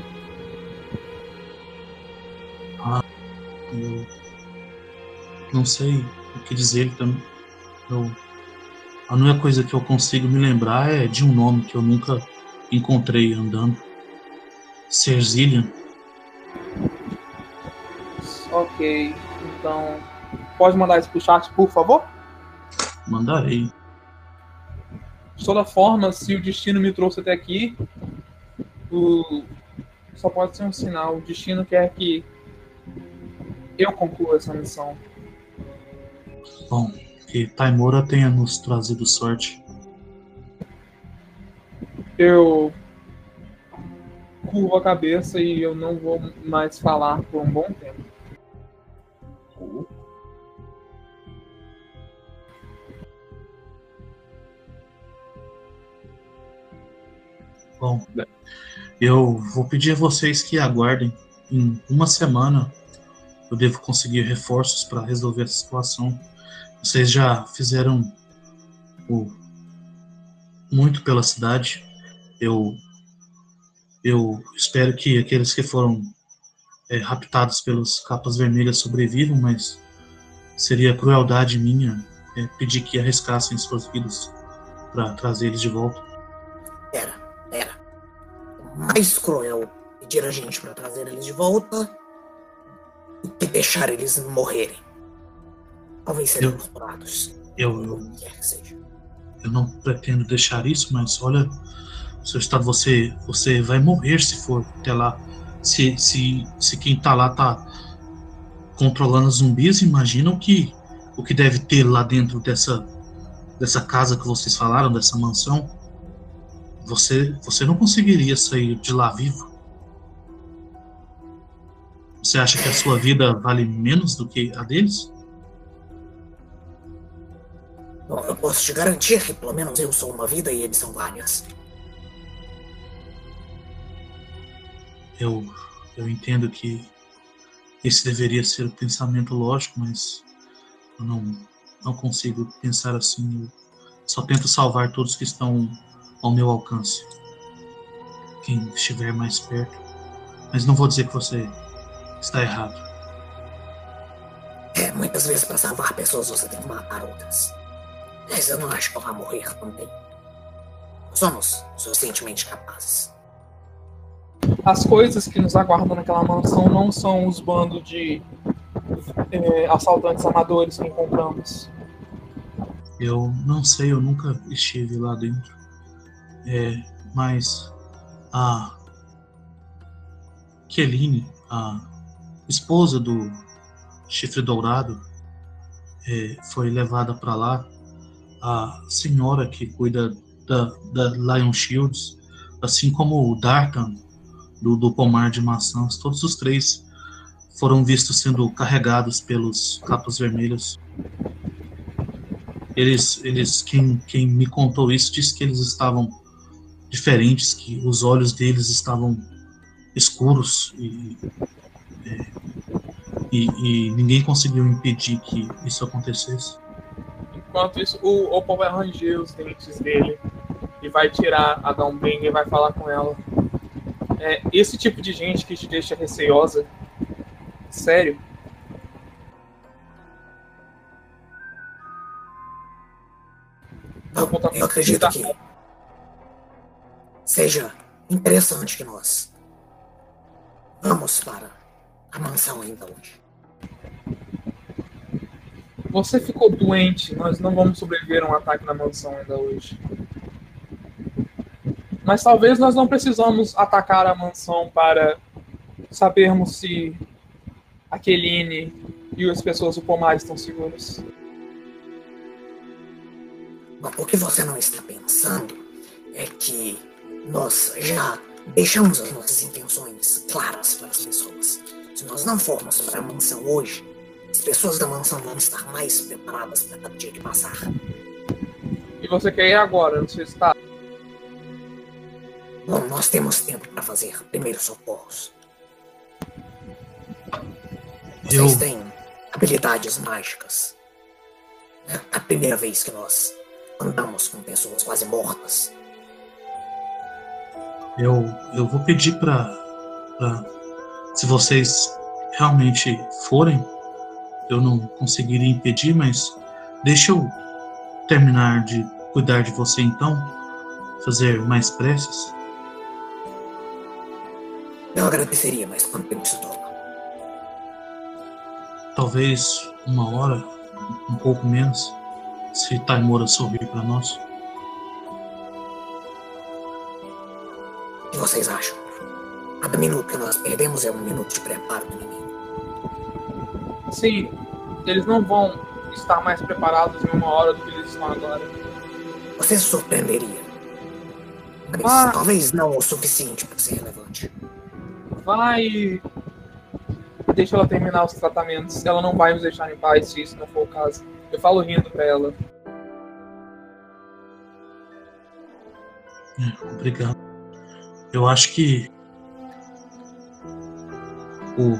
Ah, eu não sei o que dizer também. Eu, a única coisa que eu consigo me lembrar é de um nome que eu nunca encontrei andando. Serzilian. Ok, então pode mandar isso pro chat, por favor? Mandarei. De toda forma, se o destino me trouxe até aqui, o... só pode ser um sinal. O destino quer que eu conclua essa missão. Bom, que Taimora tenha nos trazido sorte. Eu curvo a cabeça e eu não vou mais falar por um bom tempo. Bom, eu vou pedir a vocês que aguardem. Em uma semana eu devo conseguir reforços para resolver a situação. Vocês já fizeram o, muito pela cidade. Eu eu espero que aqueles que foram é, raptados pelos capas vermelhas sobrevivam, mas seria crueldade minha é, pedir que arriscassem suas vidas para trazer eles de volta. Mais cruel pedir a gente para trazer eles de volta do que deixar eles morrerem. Talvez serem Eu- torturados. Eu, eu, o que quer que seja. eu não pretendo deixar isso, mas olha, seu estado, você, você vai morrer se for até lá. Se, se, se quem tá lá tá controlando zumbis, imagina o que, o que deve ter lá dentro dessa, dessa casa que vocês falaram, dessa mansão. Você, você não conseguiria sair de lá vivo. Você acha que a sua vida vale menos do que a deles? Bom, eu posso te garantir que pelo menos eu sou uma vida e eles são várias. Eu, eu entendo que esse deveria ser o pensamento lógico, mas eu não, não consigo pensar assim. Eu só tento salvar todos que estão ao meu alcance. Quem estiver mais perto. Mas não vou dizer que você está errado. É, muitas vezes para salvar pessoas você tem que matar outras. Mas eu não acho que eu vá morrer também. Somos suficientemente capazes. As coisas que nos aguardam naquela mansão não são os bandos de eh, assaltantes amadores que encontramos. Eu não sei, eu nunca estive lá dentro. É, mas a Keline, a esposa do Chifre Dourado, é, foi levada para lá. A senhora que cuida da, da Lion Shields, assim como o Dartan do, do pomar de maçãs, todos os três foram vistos sendo carregados pelos capas vermelhos. Eles, eles quem, quem me contou isso disse que eles estavam diferentes, que os olhos deles estavam escuros e, é, e, e ninguém conseguiu impedir que isso acontecesse. Enquanto isso, o Opal vai ranger os dentes dele e vai tirar a Downbang e vai falar com ela. É, esse tipo de gente que te deixa receosa, sério, Não, contar- eu acredito que seja interessante que nós vamos para a mansão ainda hoje. você ficou doente, nós não vamos sobreviver a um ataque na mansão ainda hoje. Mas talvez nós não precisamos atacar a mansão para sabermos se a Keline e as pessoas do pomar estão seguras. Bom, o que você não está pensando é que nós já deixamos as nossas intenções claras para as pessoas. Se nós não formos para a mansão hoje, as pessoas da mansão vão estar mais preparadas para cada dia que passar. E você quer ir agora, não sei se está. Bom, nós temos tempo para fazer primeiros socorros. Eu, Vocês têm habilidades mágicas. É a primeira vez que nós andamos com pessoas quase mortas. Eu, eu vou pedir para se vocês realmente forem, eu não conseguiria impedir, mas deixa eu terminar de cuidar de você então, fazer mais preces. Eu agradeceria, mas quanto tempo isso toma? Talvez uma hora, um pouco menos, se Taimora sorrir para nós. Que vocês acham? Cada minuto que nós perdemos é um minuto de preparo do inimigo. Sim, eles não vão estar mais preparados em uma hora do que eles estão agora. Você se surpreenderia. Mas Ah. talvez não o suficiente para ser relevante. Vai. Deixa ela terminar os tratamentos. Ela não vai nos deixar em paz se isso não for o caso. Eu falo rindo pra ela. É, Obrigado. Eu acho que o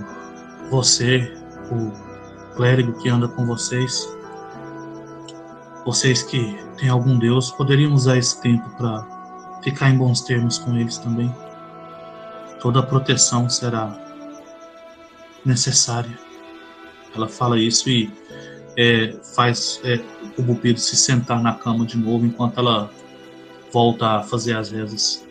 você, o clérigo que anda com vocês, vocês que têm algum deus, poderiam usar esse tempo para ficar em bons termos com eles também. Toda a proteção será necessária. Ela fala isso e é, faz é, o Bupido se sentar na cama de novo enquanto ela volta a fazer as rezas.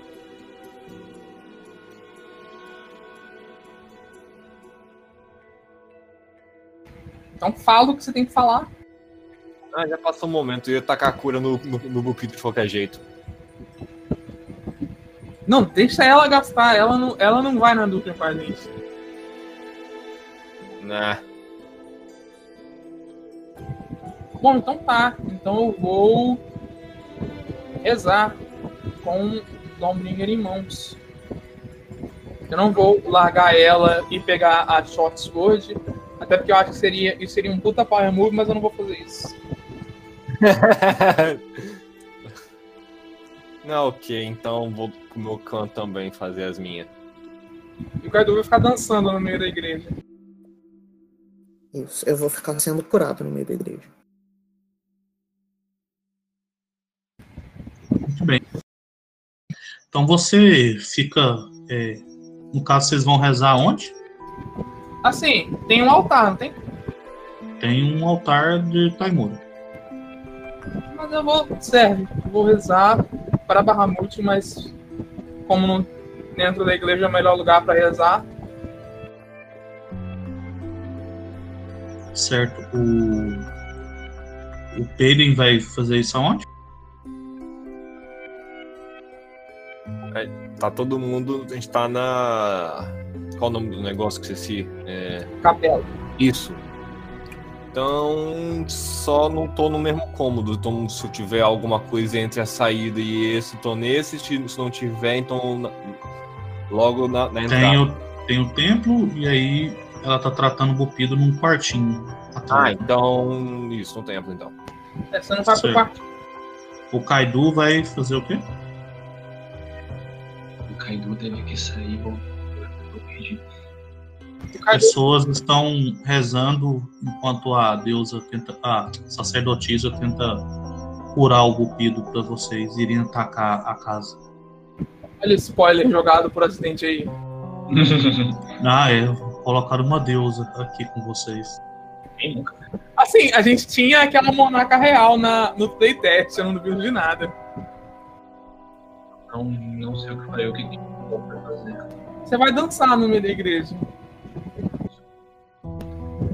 Então fala o que você tem que falar. Ah, já passou um momento. Eu ia tacar a cura no, no, no de qualquer jeito. Não, deixa ela gastar. Ela não, ela não vai na dupla com a gente. Nah. Bom, então tá. Então eu vou rezar com Dombringer em mãos. Eu não vou largar ela e pegar a Short Sword. Até porque eu acho que seria, isso seria um puta power move, mas eu não vou fazer isso. Não, ok, então vou pro meu clã também fazer as minhas. E o Kaido vai ficar dançando no meio da igreja. Isso, eu vou ficar sendo curado no meio da igreja. Muito bem. Então você fica. é, no caso, vocês vão rezar onde? Assim, tem um altar, não tem? Tem um altar de Taimura. Mas eu vou. Serve. Vou rezar para Bahamut, mas como não, dentro da igreja é o melhor lugar para rezar, Certo. O. O Peyden vai fazer isso aonde? Tá todo mundo. A gente tá na. Qual o nome do negócio que você se. É... capela. Isso. Então, só não tô no mesmo cômodo. Então, se eu tiver alguma coisa entre a saída e esse, tô nesse. Se não tiver, então. na- Logo na, na entrada. Tem o, tem o templo e aí ela tá tratando o Bupido num quartinho. Ah, então. Isso, no templo, então. É, você não vai pro Certo. quarto. O Kaidu vai fazer o quê? O Kaido teve que sair e Pessoas estão rezando enquanto a deusa tenta. A sacerdotisa tenta curar o Bupido para vocês irem atacar a casa. olha spoiler jogado por acidente aí. Ah, é. Colocaram uma deusa aqui com vocês. Assim, a gente tinha aquela monarca real na, no playtest, eu não duvido de nada. Não, não sei o que falei, o que que eu pra fazer. Você vai dançar no meio da igreja.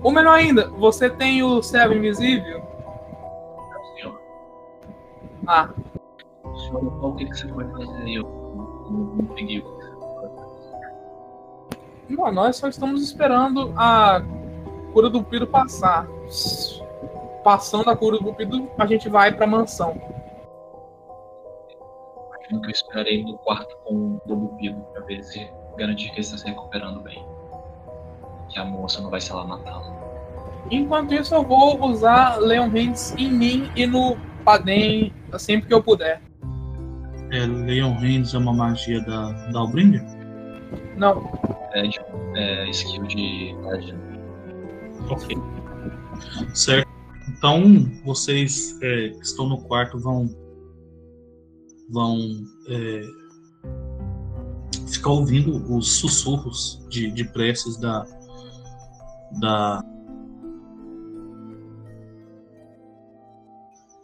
Ou melhor ainda, você tem o servo invisível? Não, senhor. Ah, Senhor, o que, que você pode fazer? Eu não, peguei o que você fazer. não, nós só estamos esperando a cura do Pido passar. Passando a cura do Pido, a gente vai pra mansão. Eu esperarei no quarto com o Lobo Pido pra ver se garantir que ele está se recuperando bem. Que a moça não vai se lá matá-lo. Enquanto isso, eu vou usar Leon Hands em mim e no Padem sempre que eu puder. É, Leon Hands é uma magia da, da Albringer? Não, É, tipo, é skill de Legend. Ok. Certo. Então, vocês é, que estão no quarto vão vão é, ficar ouvindo os sussurros de, de preces da, da.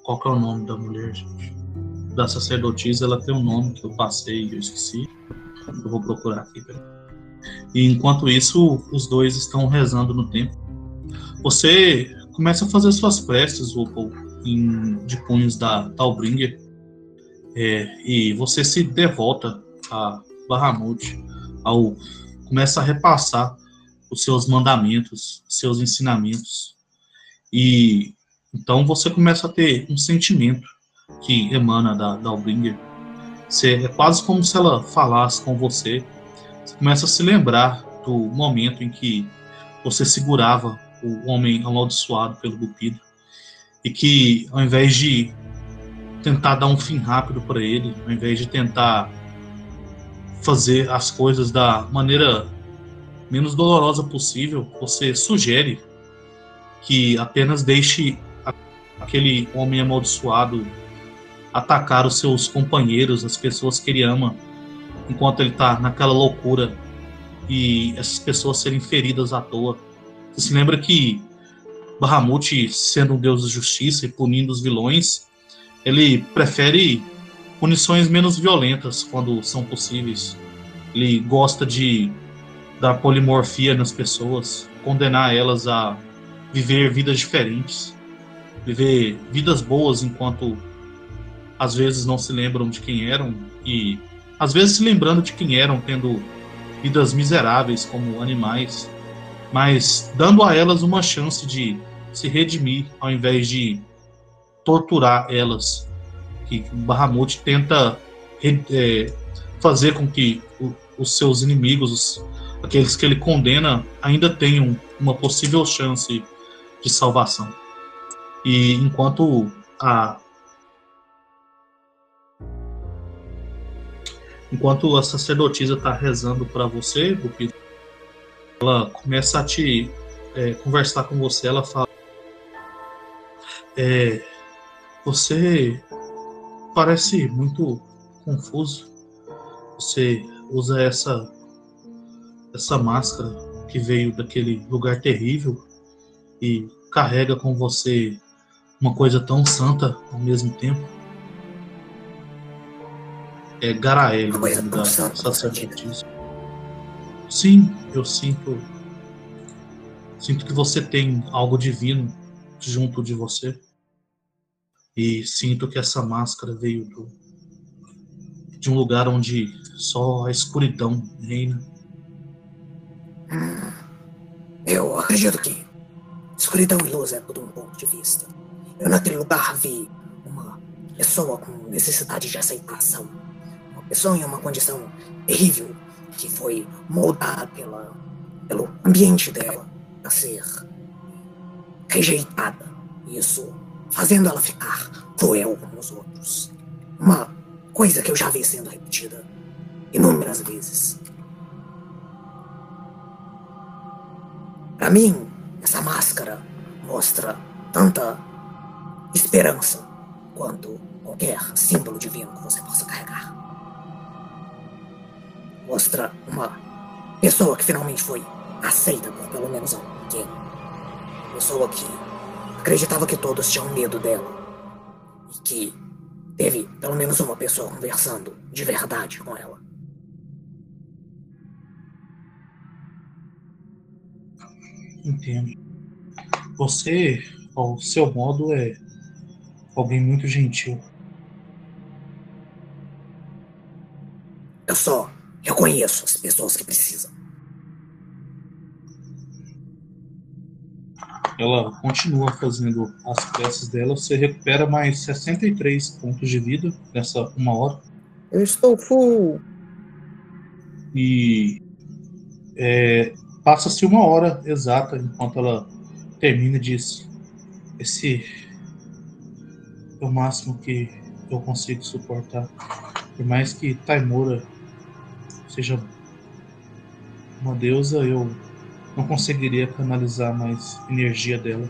Qual que é o nome da mulher, gente? Da sacerdotisa, ela tem um nome que eu passei e eu esqueci. Eu vou procurar aqui. E enquanto isso, os dois estão rezando no templo Você começa a fazer suas preces, Opal, de punhos da Talbringer. É, e você se devota a Bahamut, ao começa a repassar os seus mandamentos, seus ensinamentos. E então você começa a ter um sentimento que emana da, da Albringer. Você, é quase como se ela falasse com você. Você começa a se lembrar do momento em que você segurava o homem amaldiçoado pelo Cupido e que ao invés de tentar dar um fim rápido para ele, ao invés de tentar fazer as coisas da maneira menos dolorosa possível, você sugere que apenas deixe aquele homem amaldiçoado atacar os seus companheiros, as pessoas que ele ama, enquanto ele está naquela loucura e essas pessoas serem feridas à toa. Você se lembra que Bahamut, sendo um deus da justiça e punindo os vilões, ele prefere punições menos violentas quando são possíveis. Ele gosta de dar polimorfia nas pessoas, condenar elas a viver vidas diferentes, viver vidas boas enquanto às vezes não se lembram de quem eram e às vezes se lembrando de quem eram, tendo vidas miseráveis como animais, mas dando a elas uma chance de se redimir ao invés de torturar elas. Que Bahamut tenta é, fazer com que o, os seus inimigos, os, aqueles que ele condena, ainda tenham uma possível chance de salvação. E enquanto a enquanto a sacerdotisa está rezando para você, Lupito, ela começa a te é, conversar com você. Ela fala: é, Você parece muito confuso. Você usa essa essa máscara que veio daquele lugar terrível e carrega com você uma coisa tão santa ao mesmo tempo. É Garael, da sacerdotisa. Sim, eu sinto. Sinto que você tem algo divino junto de você. E sinto que essa máscara veio do, de um lugar onde só a escuridão reina. Hum, eu acredito que escuridão e luz é tudo um ponto de vista. Eu naquele lugar vi uma pessoa com necessidade de aceitação. Uma pessoa em uma condição terrível que foi moldada pela, pelo ambiente dela a ser rejeitada. Isso fazendo ela ficar cruel com os outros. Uma coisa que eu já vi sendo repetida inúmeras vezes. Para mim, essa máscara mostra tanta esperança quanto qualquer símbolo divino que você possa carregar. Mostra uma pessoa que finalmente foi aceita por pelo menos alguém. Pessoa que acreditava que todos tinham medo dela. E que teve pelo menos uma pessoa conversando de verdade com ela. Entendo. Você, ao seu modo, é alguém muito gentil. Eu só reconheço as pessoas que precisam. Ela continua fazendo as preces dela. Você recupera mais 63 pontos de vida nessa uma hora. Eu estou full. E é, passa-se uma hora exata enquanto ela termina diz: Esse é o máximo que eu consigo suportar. Por mais que Taimura seja uma deusa, eu não conseguiria canalizar mais energia dela.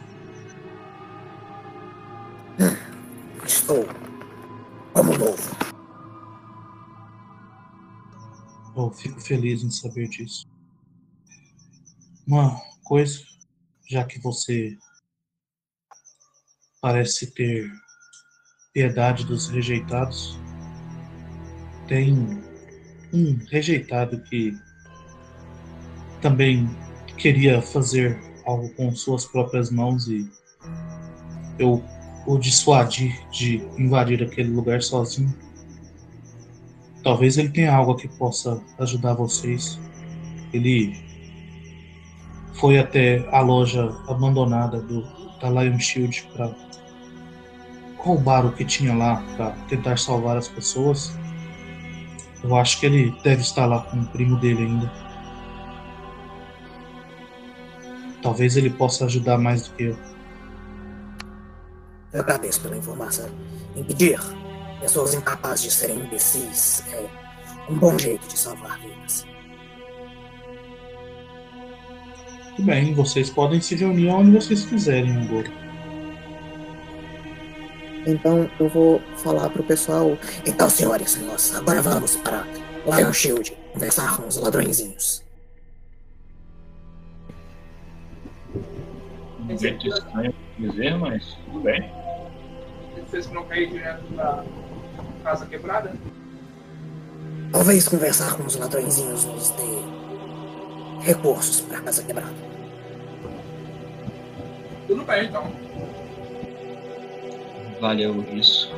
Estou como novo. Eu fico feliz em saber disso. Uma coisa, já que você parece ter piedade dos rejeitados. Tem um rejeitado que também queria fazer algo com suas próprias mãos e eu o dissuadi de invadir aquele lugar sozinho. Talvez ele tenha algo que possa ajudar vocês. Ele foi até a loja abandonada do, da Lion Shield para roubar o que tinha lá para tentar salvar as pessoas. Eu acho que ele deve estar lá com o primo dele ainda. Talvez ele possa ajudar mais do que eu. Eu agradeço pela informação. Impedir pessoas incapazes de serem imbecis é um bom jeito de salvar vidas. Tudo bem, vocês podem se reunir onde vocês quiserem agora. Então eu vou falar pro pessoal. Então, senhores, nós agora vamos para Lion Shield conversar com os ladrõezinhos. Um jeito estranho de dizer, mas tudo bem. Ele fez pra não cair direto pra casa quebrada? Talvez conversar com os ladrõezinhos nos dê recursos para casa quebrada. Tudo bem, então. Valeu isso.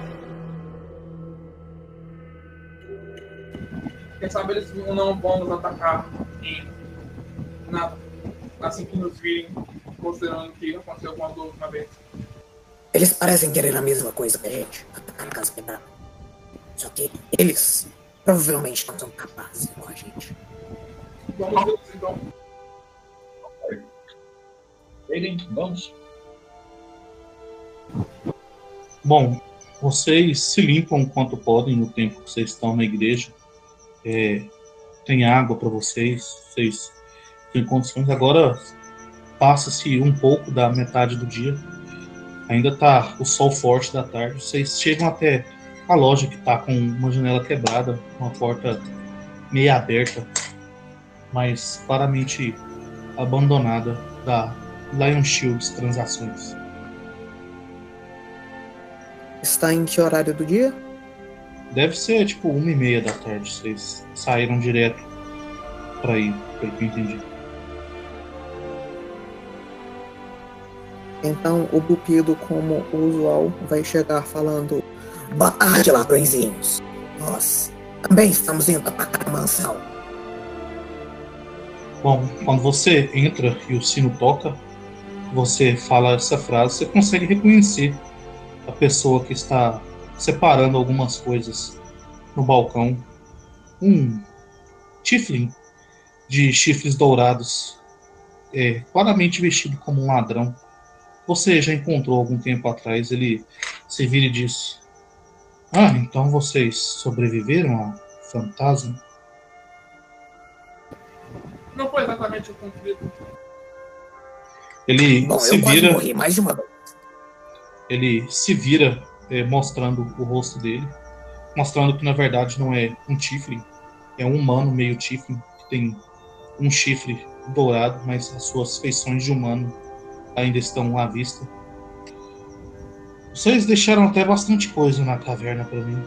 Quem sabe eles não vão nos atacar em nada. Assim que nos virem, considerando que aconteceu alguma coisa uma vez. Eles parecem querer a mesma coisa que a gente, atacar a casa quebrada. Só que eles provavelmente não são capazes igual a gente. Vamos ver então. Aiden, vamos. Bom, vocês se limpam quanto podem no tempo que vocês estão na igreja. É, tem água para vocês, vocês têm condições. Agora passa-se um pouco da metade do dia. Ainda tá o sol forte da tarde. Vocês chegam até a loja que tá com uma janela quebrada, uma porta meia aberta, mas claramente abandonada da Lion Shields Transações. Está em que horário do dia? Deve ser tipo uma e meia da tarde. Vocês saíram direto para ir, pelo que eu entendi. Então o Bupido, como usual, vai chegar falando: Boa tarde, ladrõezinhos. Nós também estamos indo atacar a mansão. Bom, quando você entra e o sino toca, você fala essa frase, você consegue reconhecer a pessoa que está separando algumas coisas no balcão. Um Tiflin de chifres dourados, é, claramente vestido como um ladrão. Você já encontrou algum tempo atrás. Ele se vira e diz: Ah, então vocês sobreviveram ao fantasma? Não foi exatamente o conflito. Ele Bom, se eu quase vira. morri mais de uma vez. ele se vira é, mostrando o rosto dele, mostrando que na verdade não é um Tiflin, é um humano meio Tiflin, que tem um chifre dourado, mas as suas feições de humano ainda estão à vista. Vocês deixaram até bastante coisa na caverna para mim.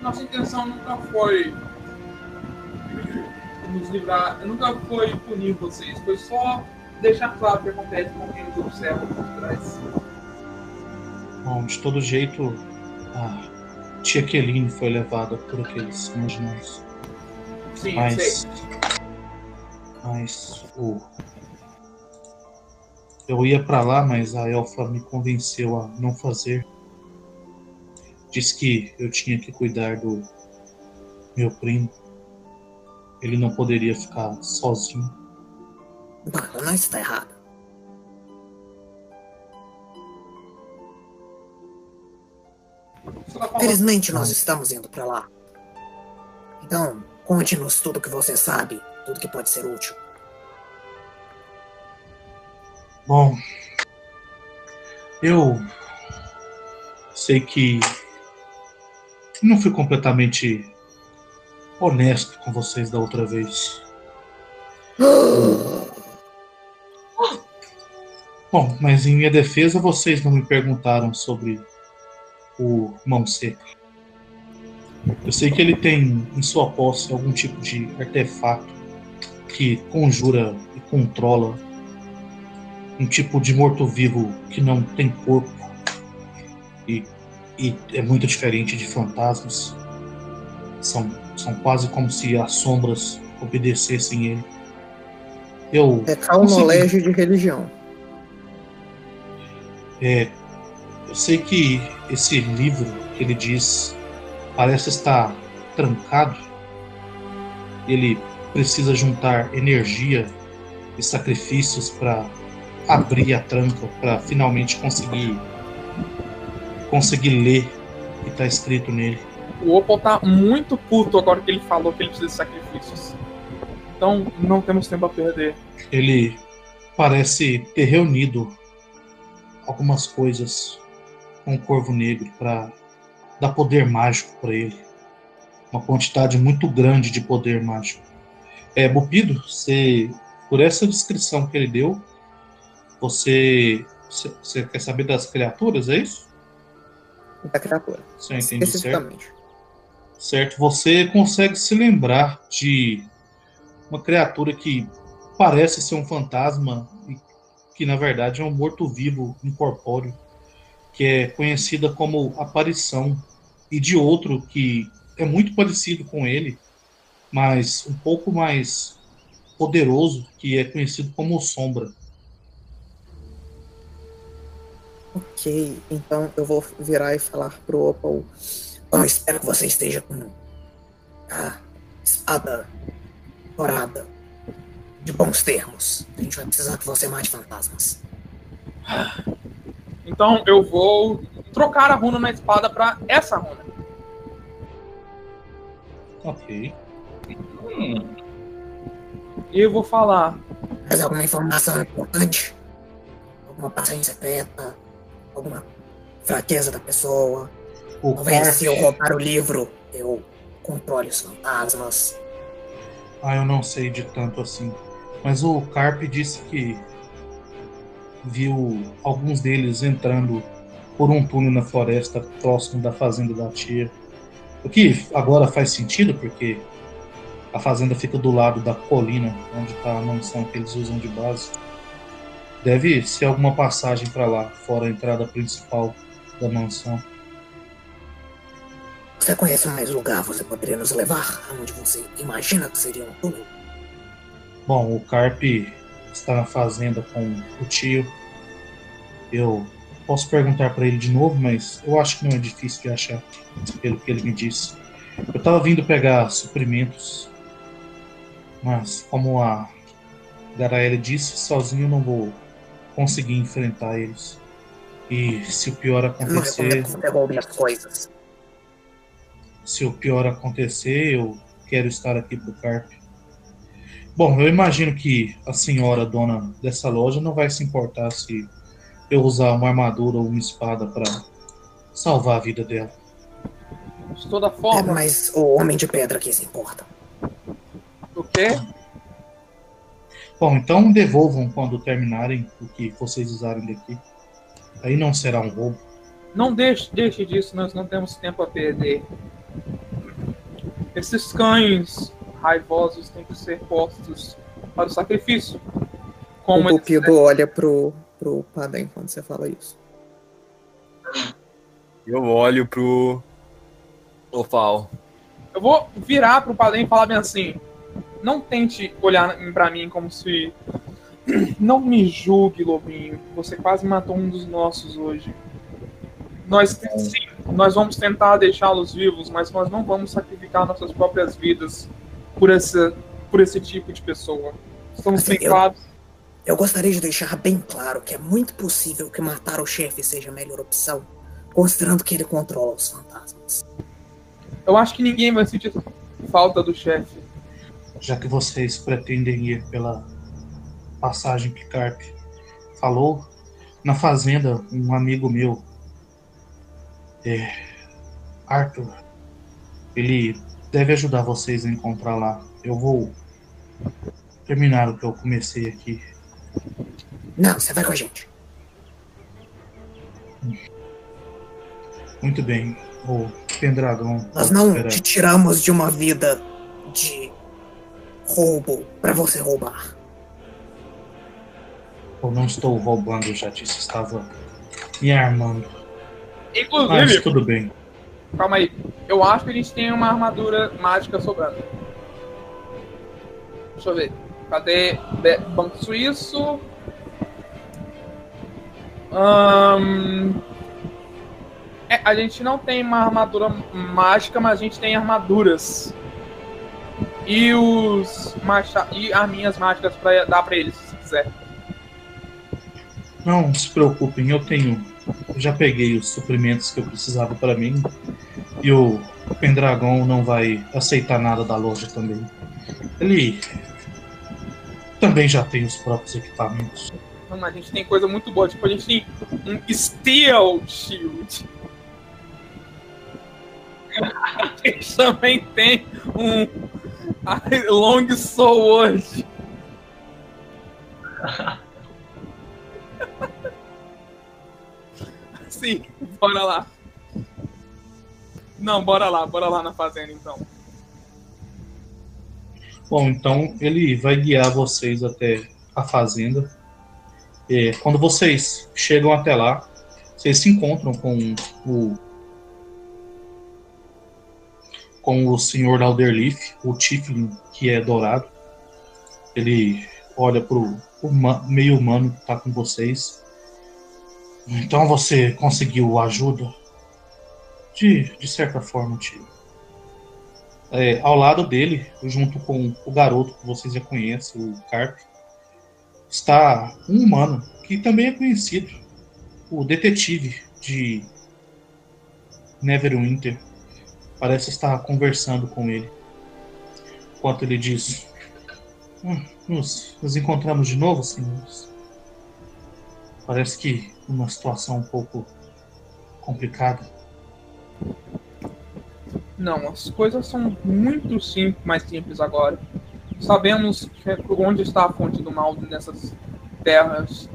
Nossa intenção nunca foi nos livrar, nunca foi punir vocês, foi só deixar claro o que acontece com quem nos observa por trás. Bom, de todo jeito, a tia Keline foi levada por aqueles imaginários. Sim, eu Mas. sei. Mas o. Eu ia pra lá, mas a Elfa me convenceu a não fazer. Disse que eu tinha que cuidar do meu primo. Ele não poderia ficar sozinho. Bom, não está errado. Felizmente nós estamos indo para lá. Então, conte-nos tudo que você sabe, tudo que pode ser útil. Bom, eu sei que não fui completamente honesto com vocês da outra vez. Bom, mas em minha defesa, vocês não me perguntaram sobre o Mão Seca. Eu sei que ele tem em sua posse algum tipo de artefato que conjura e controla um tipo de morto-vivo que não tem corpo e, e, é muito diferente de fantasmas. São, são quase como se as sombras obedecessem ele. Eu é calmolégio de religião. É, eu sei que esse livro que ele diz parece estar trancado. Ele precisa juntar energia e sacrifícios para abrir a tranca, para finalmente conseguir conseguir ler o que está escrito nele. O Opal tá muito puto agora que ele falou que ele precisa de sacrifícios. Então não temos tempo a perder. Ele parece ter reunido algumas coisas com o Corvo Negro para dar poder mágico para ele. Uma quantidade muito grande de poder mágico. É, Bupido, você, por essa descrição que ele deu, você, você quer saber das criaturas, é isso? Da criatura. Você entende certo? Certo. Você consegue se lembrar de uma criatura que parece ser um fantasma e que na verdade é um morto-vivo incorpóreo, que é conhecida como aparição, e de outro que é muito parecido com ele, mas um pouco mais poderoso, que é conhecido como sombra. Ok, então eu vou virar e falar pro Opal. Bom, espero que você esteja com a espada dourada de bons termos. A gente vai precisar que você mate fantasmas. Então eu vou trocar a runa na espada para essa runa. Ok. Hum. E eu vou falar. Mais alguma informação importante? Alguma passagem secreta? Alguma fraqueza da pessoa? O Talvez Carp- se eu roubar o livro, eu controle os fantasmas. Ah, eu não sei de tanto assim. Mas o Carp disse que viu alguns deles entrando por um túnel na floresta próximo da fazenda da tia. O que agora faz sentido, porque a fazenda fica do lado da colina, onde está a mansão que eles usam de base. Deve ser alguma passagem para lá, fora a entrada principal da mansão. Você conhece mais lugar? Você poderia nos levar aonde você imagina que seria um túnel? Bom, o Carp está na fazenda com o tio. Eu posso perguntar para ele de novo, mas eu acho que não é difícil de achar, pelo que ele me disse. Eu estava vindo pegar suprimentos, mas como a Garaele disse, sozinho eu não vou conseguir enfrentar eles. E se o pior Eu não acontecer, recomendo que você roube as coisas. se o pior acontecer, eu quero estar aqui pro Carp. Bom, eu imagino que a senhora dona dessa loja não vai se importar se eu usar uma armadura ou uma espada para salvar a vida dela. De toda É, forma, mas o Homem de Pedra que se importa. O quê? Bom, então devolvam quando terminarem o que vocês usarem daqui. Aí não será um roubo. Não deixe, deixe disso, nós não temos tempo a perder. Esses cães raivosos têm que ser postos para o sacrifício. Como o eles Pupido olha pro, pro Padem quando você fala isso. Eu olho pro Opal. Eu vou virar pro padrinho e falar bem assim: não tente olhar pra mim como se. Não me julgue, Lobinho. Você quase matou um dos nossos hoje. Nós, sim, nós vamos tentar deixá-los vivos, mas nós não vamos sacrificar nossas próprias vidas por, essa, por esse tipo de pessoa. Estamos Assim, bem eu-. Eu gostaria de deixar bem claro que é muito possível que matar o chefe seja a melhor opção, considerando que ele controla os fantasmas. Eu acho que ninguém vai sentir falta do chefe. Já que vocês pretendem ir pela passagem que Carp falou, na fazenda, um amigo meu, é, Arthur, ele deve ajudar vocês a encontrar lá. Eu vou terminar o que eu comecei aqui. Não, você vai com a gente. Muito bem. O Pendragão. Nós não te tiramos de uma vida de roubo pra você roubar. Eu não estou roubando, já disse. Estava me armando. Mas Inclusive, tudo bem. calma aí. Eu acho que a gente tem uma armadura mágica sobrando. Deixa eu ver. Cadê? Be- Banco Suíço. É, a gente não tem uma armadura mágica, mas a gente tem armaduras. E os macha e arminhas mágicas pra dar pra eles, se quiser. Não se preocupem, eu tenho. Eu já peguei os suprimentos que eu precisava para mim. E o Pendragon não vai aceitar nada da loja também. Ele também já tem os próprios equipamentos. Não, a gente tem coisa muito boa. Tipo, a gente tem um Steel Shield. A gente também tem um Long Sword. Sim, bora lá. Não, bora lá, bora lá na fazenda então. Bom, então ele vai guiar vocês até a fazenda. É, quando vocês chegam até lá, vocês se encontram com o com o senhor Alderleaf, o Tiflin, que é dourado. Ele olha pro, meio humano que tá com vocês. Então você conseguiu ajuda? De, de certa forma, tio. É, ao lado dele, junto com o garoto que vocês já conhecem, o Carp, está um humano que também é conhecido, o detetive de Neverwinter. Parece estar conversando com ele. Enquanto ele diz: "Hum, nos, nos encontramos de novo, senhores. Parece que uma situação um pouco complicada. Não, as coisas são muito sim, mais simples agora. Sabemos que- onde está a fonte do mal nessas terras.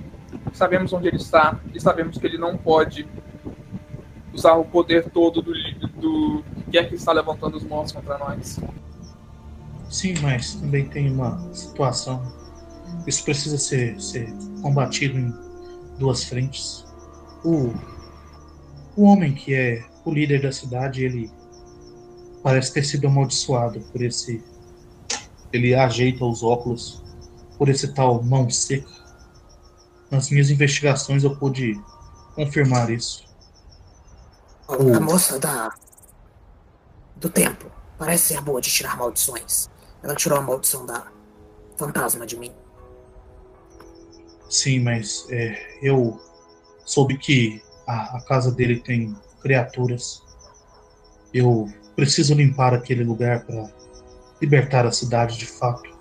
Sabemos onde ele está e sabemos que ele não pode usar o poder todo do, do que quer que está levantando os mortos contra nós. Sim, mas também tem uma situação. Isso precisa ser, ser combatido em duas frentes. O, o homem que é o líder da cidade, ele parece ter sido amaldiçoado por esse. Ele ajeita os óculos por esse tal mão seca. Nas minhas investigações eu pude confirmar isso. A moça da. Do tempo parece ser boa de tirar maldições. Ela tirou a maldição da fantasma de mim. Sim, mas é, eu soube que a, a casa dele tem criaturas. Eu preciso limpar aquele lugar para libertar a cidade de fato.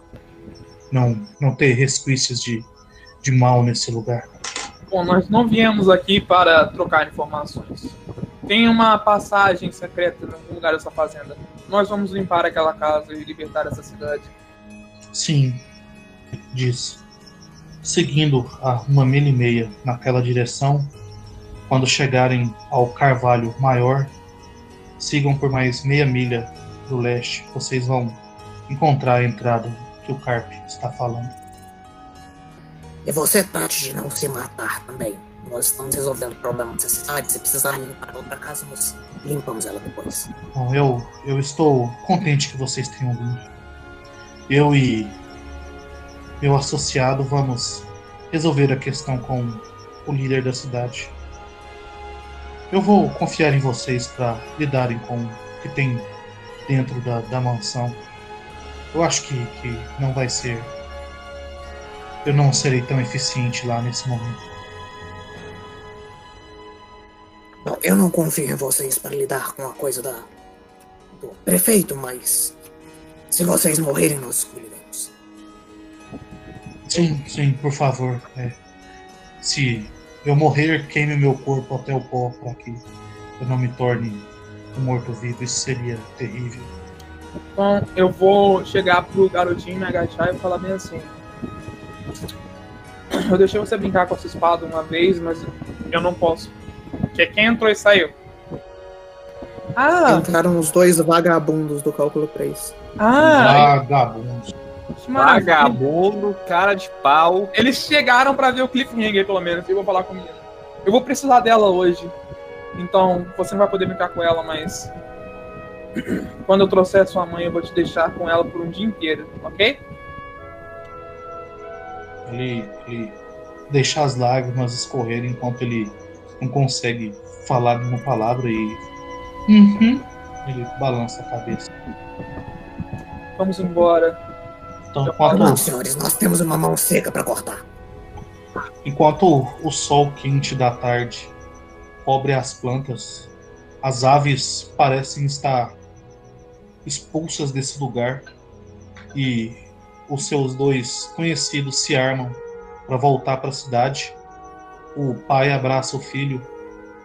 Não, não ter resquícios de, de mal nesse lugar. Bom, nós não viemos aqui para trocar informações. Tem uma passagem secreta em algum lugar dessa fazenda. Nós vamos limpar aquela casa e libertar essa cidade. Sim, diz. Seguindo a uma milha e meia naquela direção, quando chegarem ao Carvalho Maior, sigam por mais meia milha do leste. Vocês vão encontrar a entrada que o Carp está falando. E você trate de não se matar também. Nós estamos resolvendo o problema dessa cidade. Se precisar limpar outra casa, nós limpamos ela depois. Bom, eu, eu estou contente que vocês tenham vindo. Eu e meu associado vamos resolver a questão com o líder da cidade. Eu vou confiar em vocês para lidarem com o que tem dentro da, da mansão. Eu acho que, que não vai ser. Eu não serei tão eficiente lá nesse momento. Bom, eu não confio em vocês para lidar com a coisa da. do prefeito, mas. Se vocês morrerem, nós cuidaremos. Sim, sim, por favor. é. Se eu morrer, queime meu corpo até o pó para que eu não me torne um morto-vivo. Isso seria terrível. Então eu vou chegar pro garotinho, me agachar e falar bem assim. Eu deixei você brincar com essa espada uma vez, mas eu não posso Que quem entrou e saiu? Ah, Entraram os dois vagabundos do cálculo 3. ah, Vagabundos. Vagabundo, cara de pau. Eles chegaram pra ver o Cliffhanger, pelo menos, e vão falar comigo. Eu vou precisar dela hoje. Então, você não vai poder brincar com ela, mas. Quando eu trouxer sua mãe, eu vou te deixar com ela por um dia inteiro, ok? Ele, ele deixa as lágrimas escorrerem enquanto ele não consegue falar nenhuma palavra e. Uhum. Ele balança a cabeça. Vamos embora. Então, Não, enquanto, senhores, nós temos uma mão seca para cortar. enquanto o sol quente da tarde cobre as plantas, as aves parecem estar expulsas desse lugar e os seus dois conhecidos se armam para voltar para a cidade. O pai abraça o filho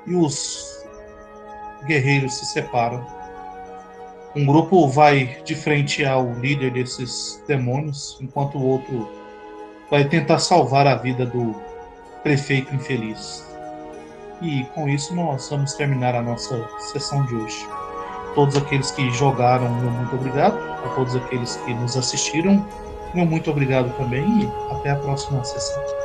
e os guerreiros se separam. Um grupo vai de frente ao líder desses demônios, enquanto o outro vai tentar salvar a vida do prefeito infeliz. E com isso nós vamos terminar a nossa sessão de hoje. Todos aqueles que jogaram, meu muito obrigado. A todos aqueles que nos assistiram, meu muito obrigado também. E até a próxima sessão.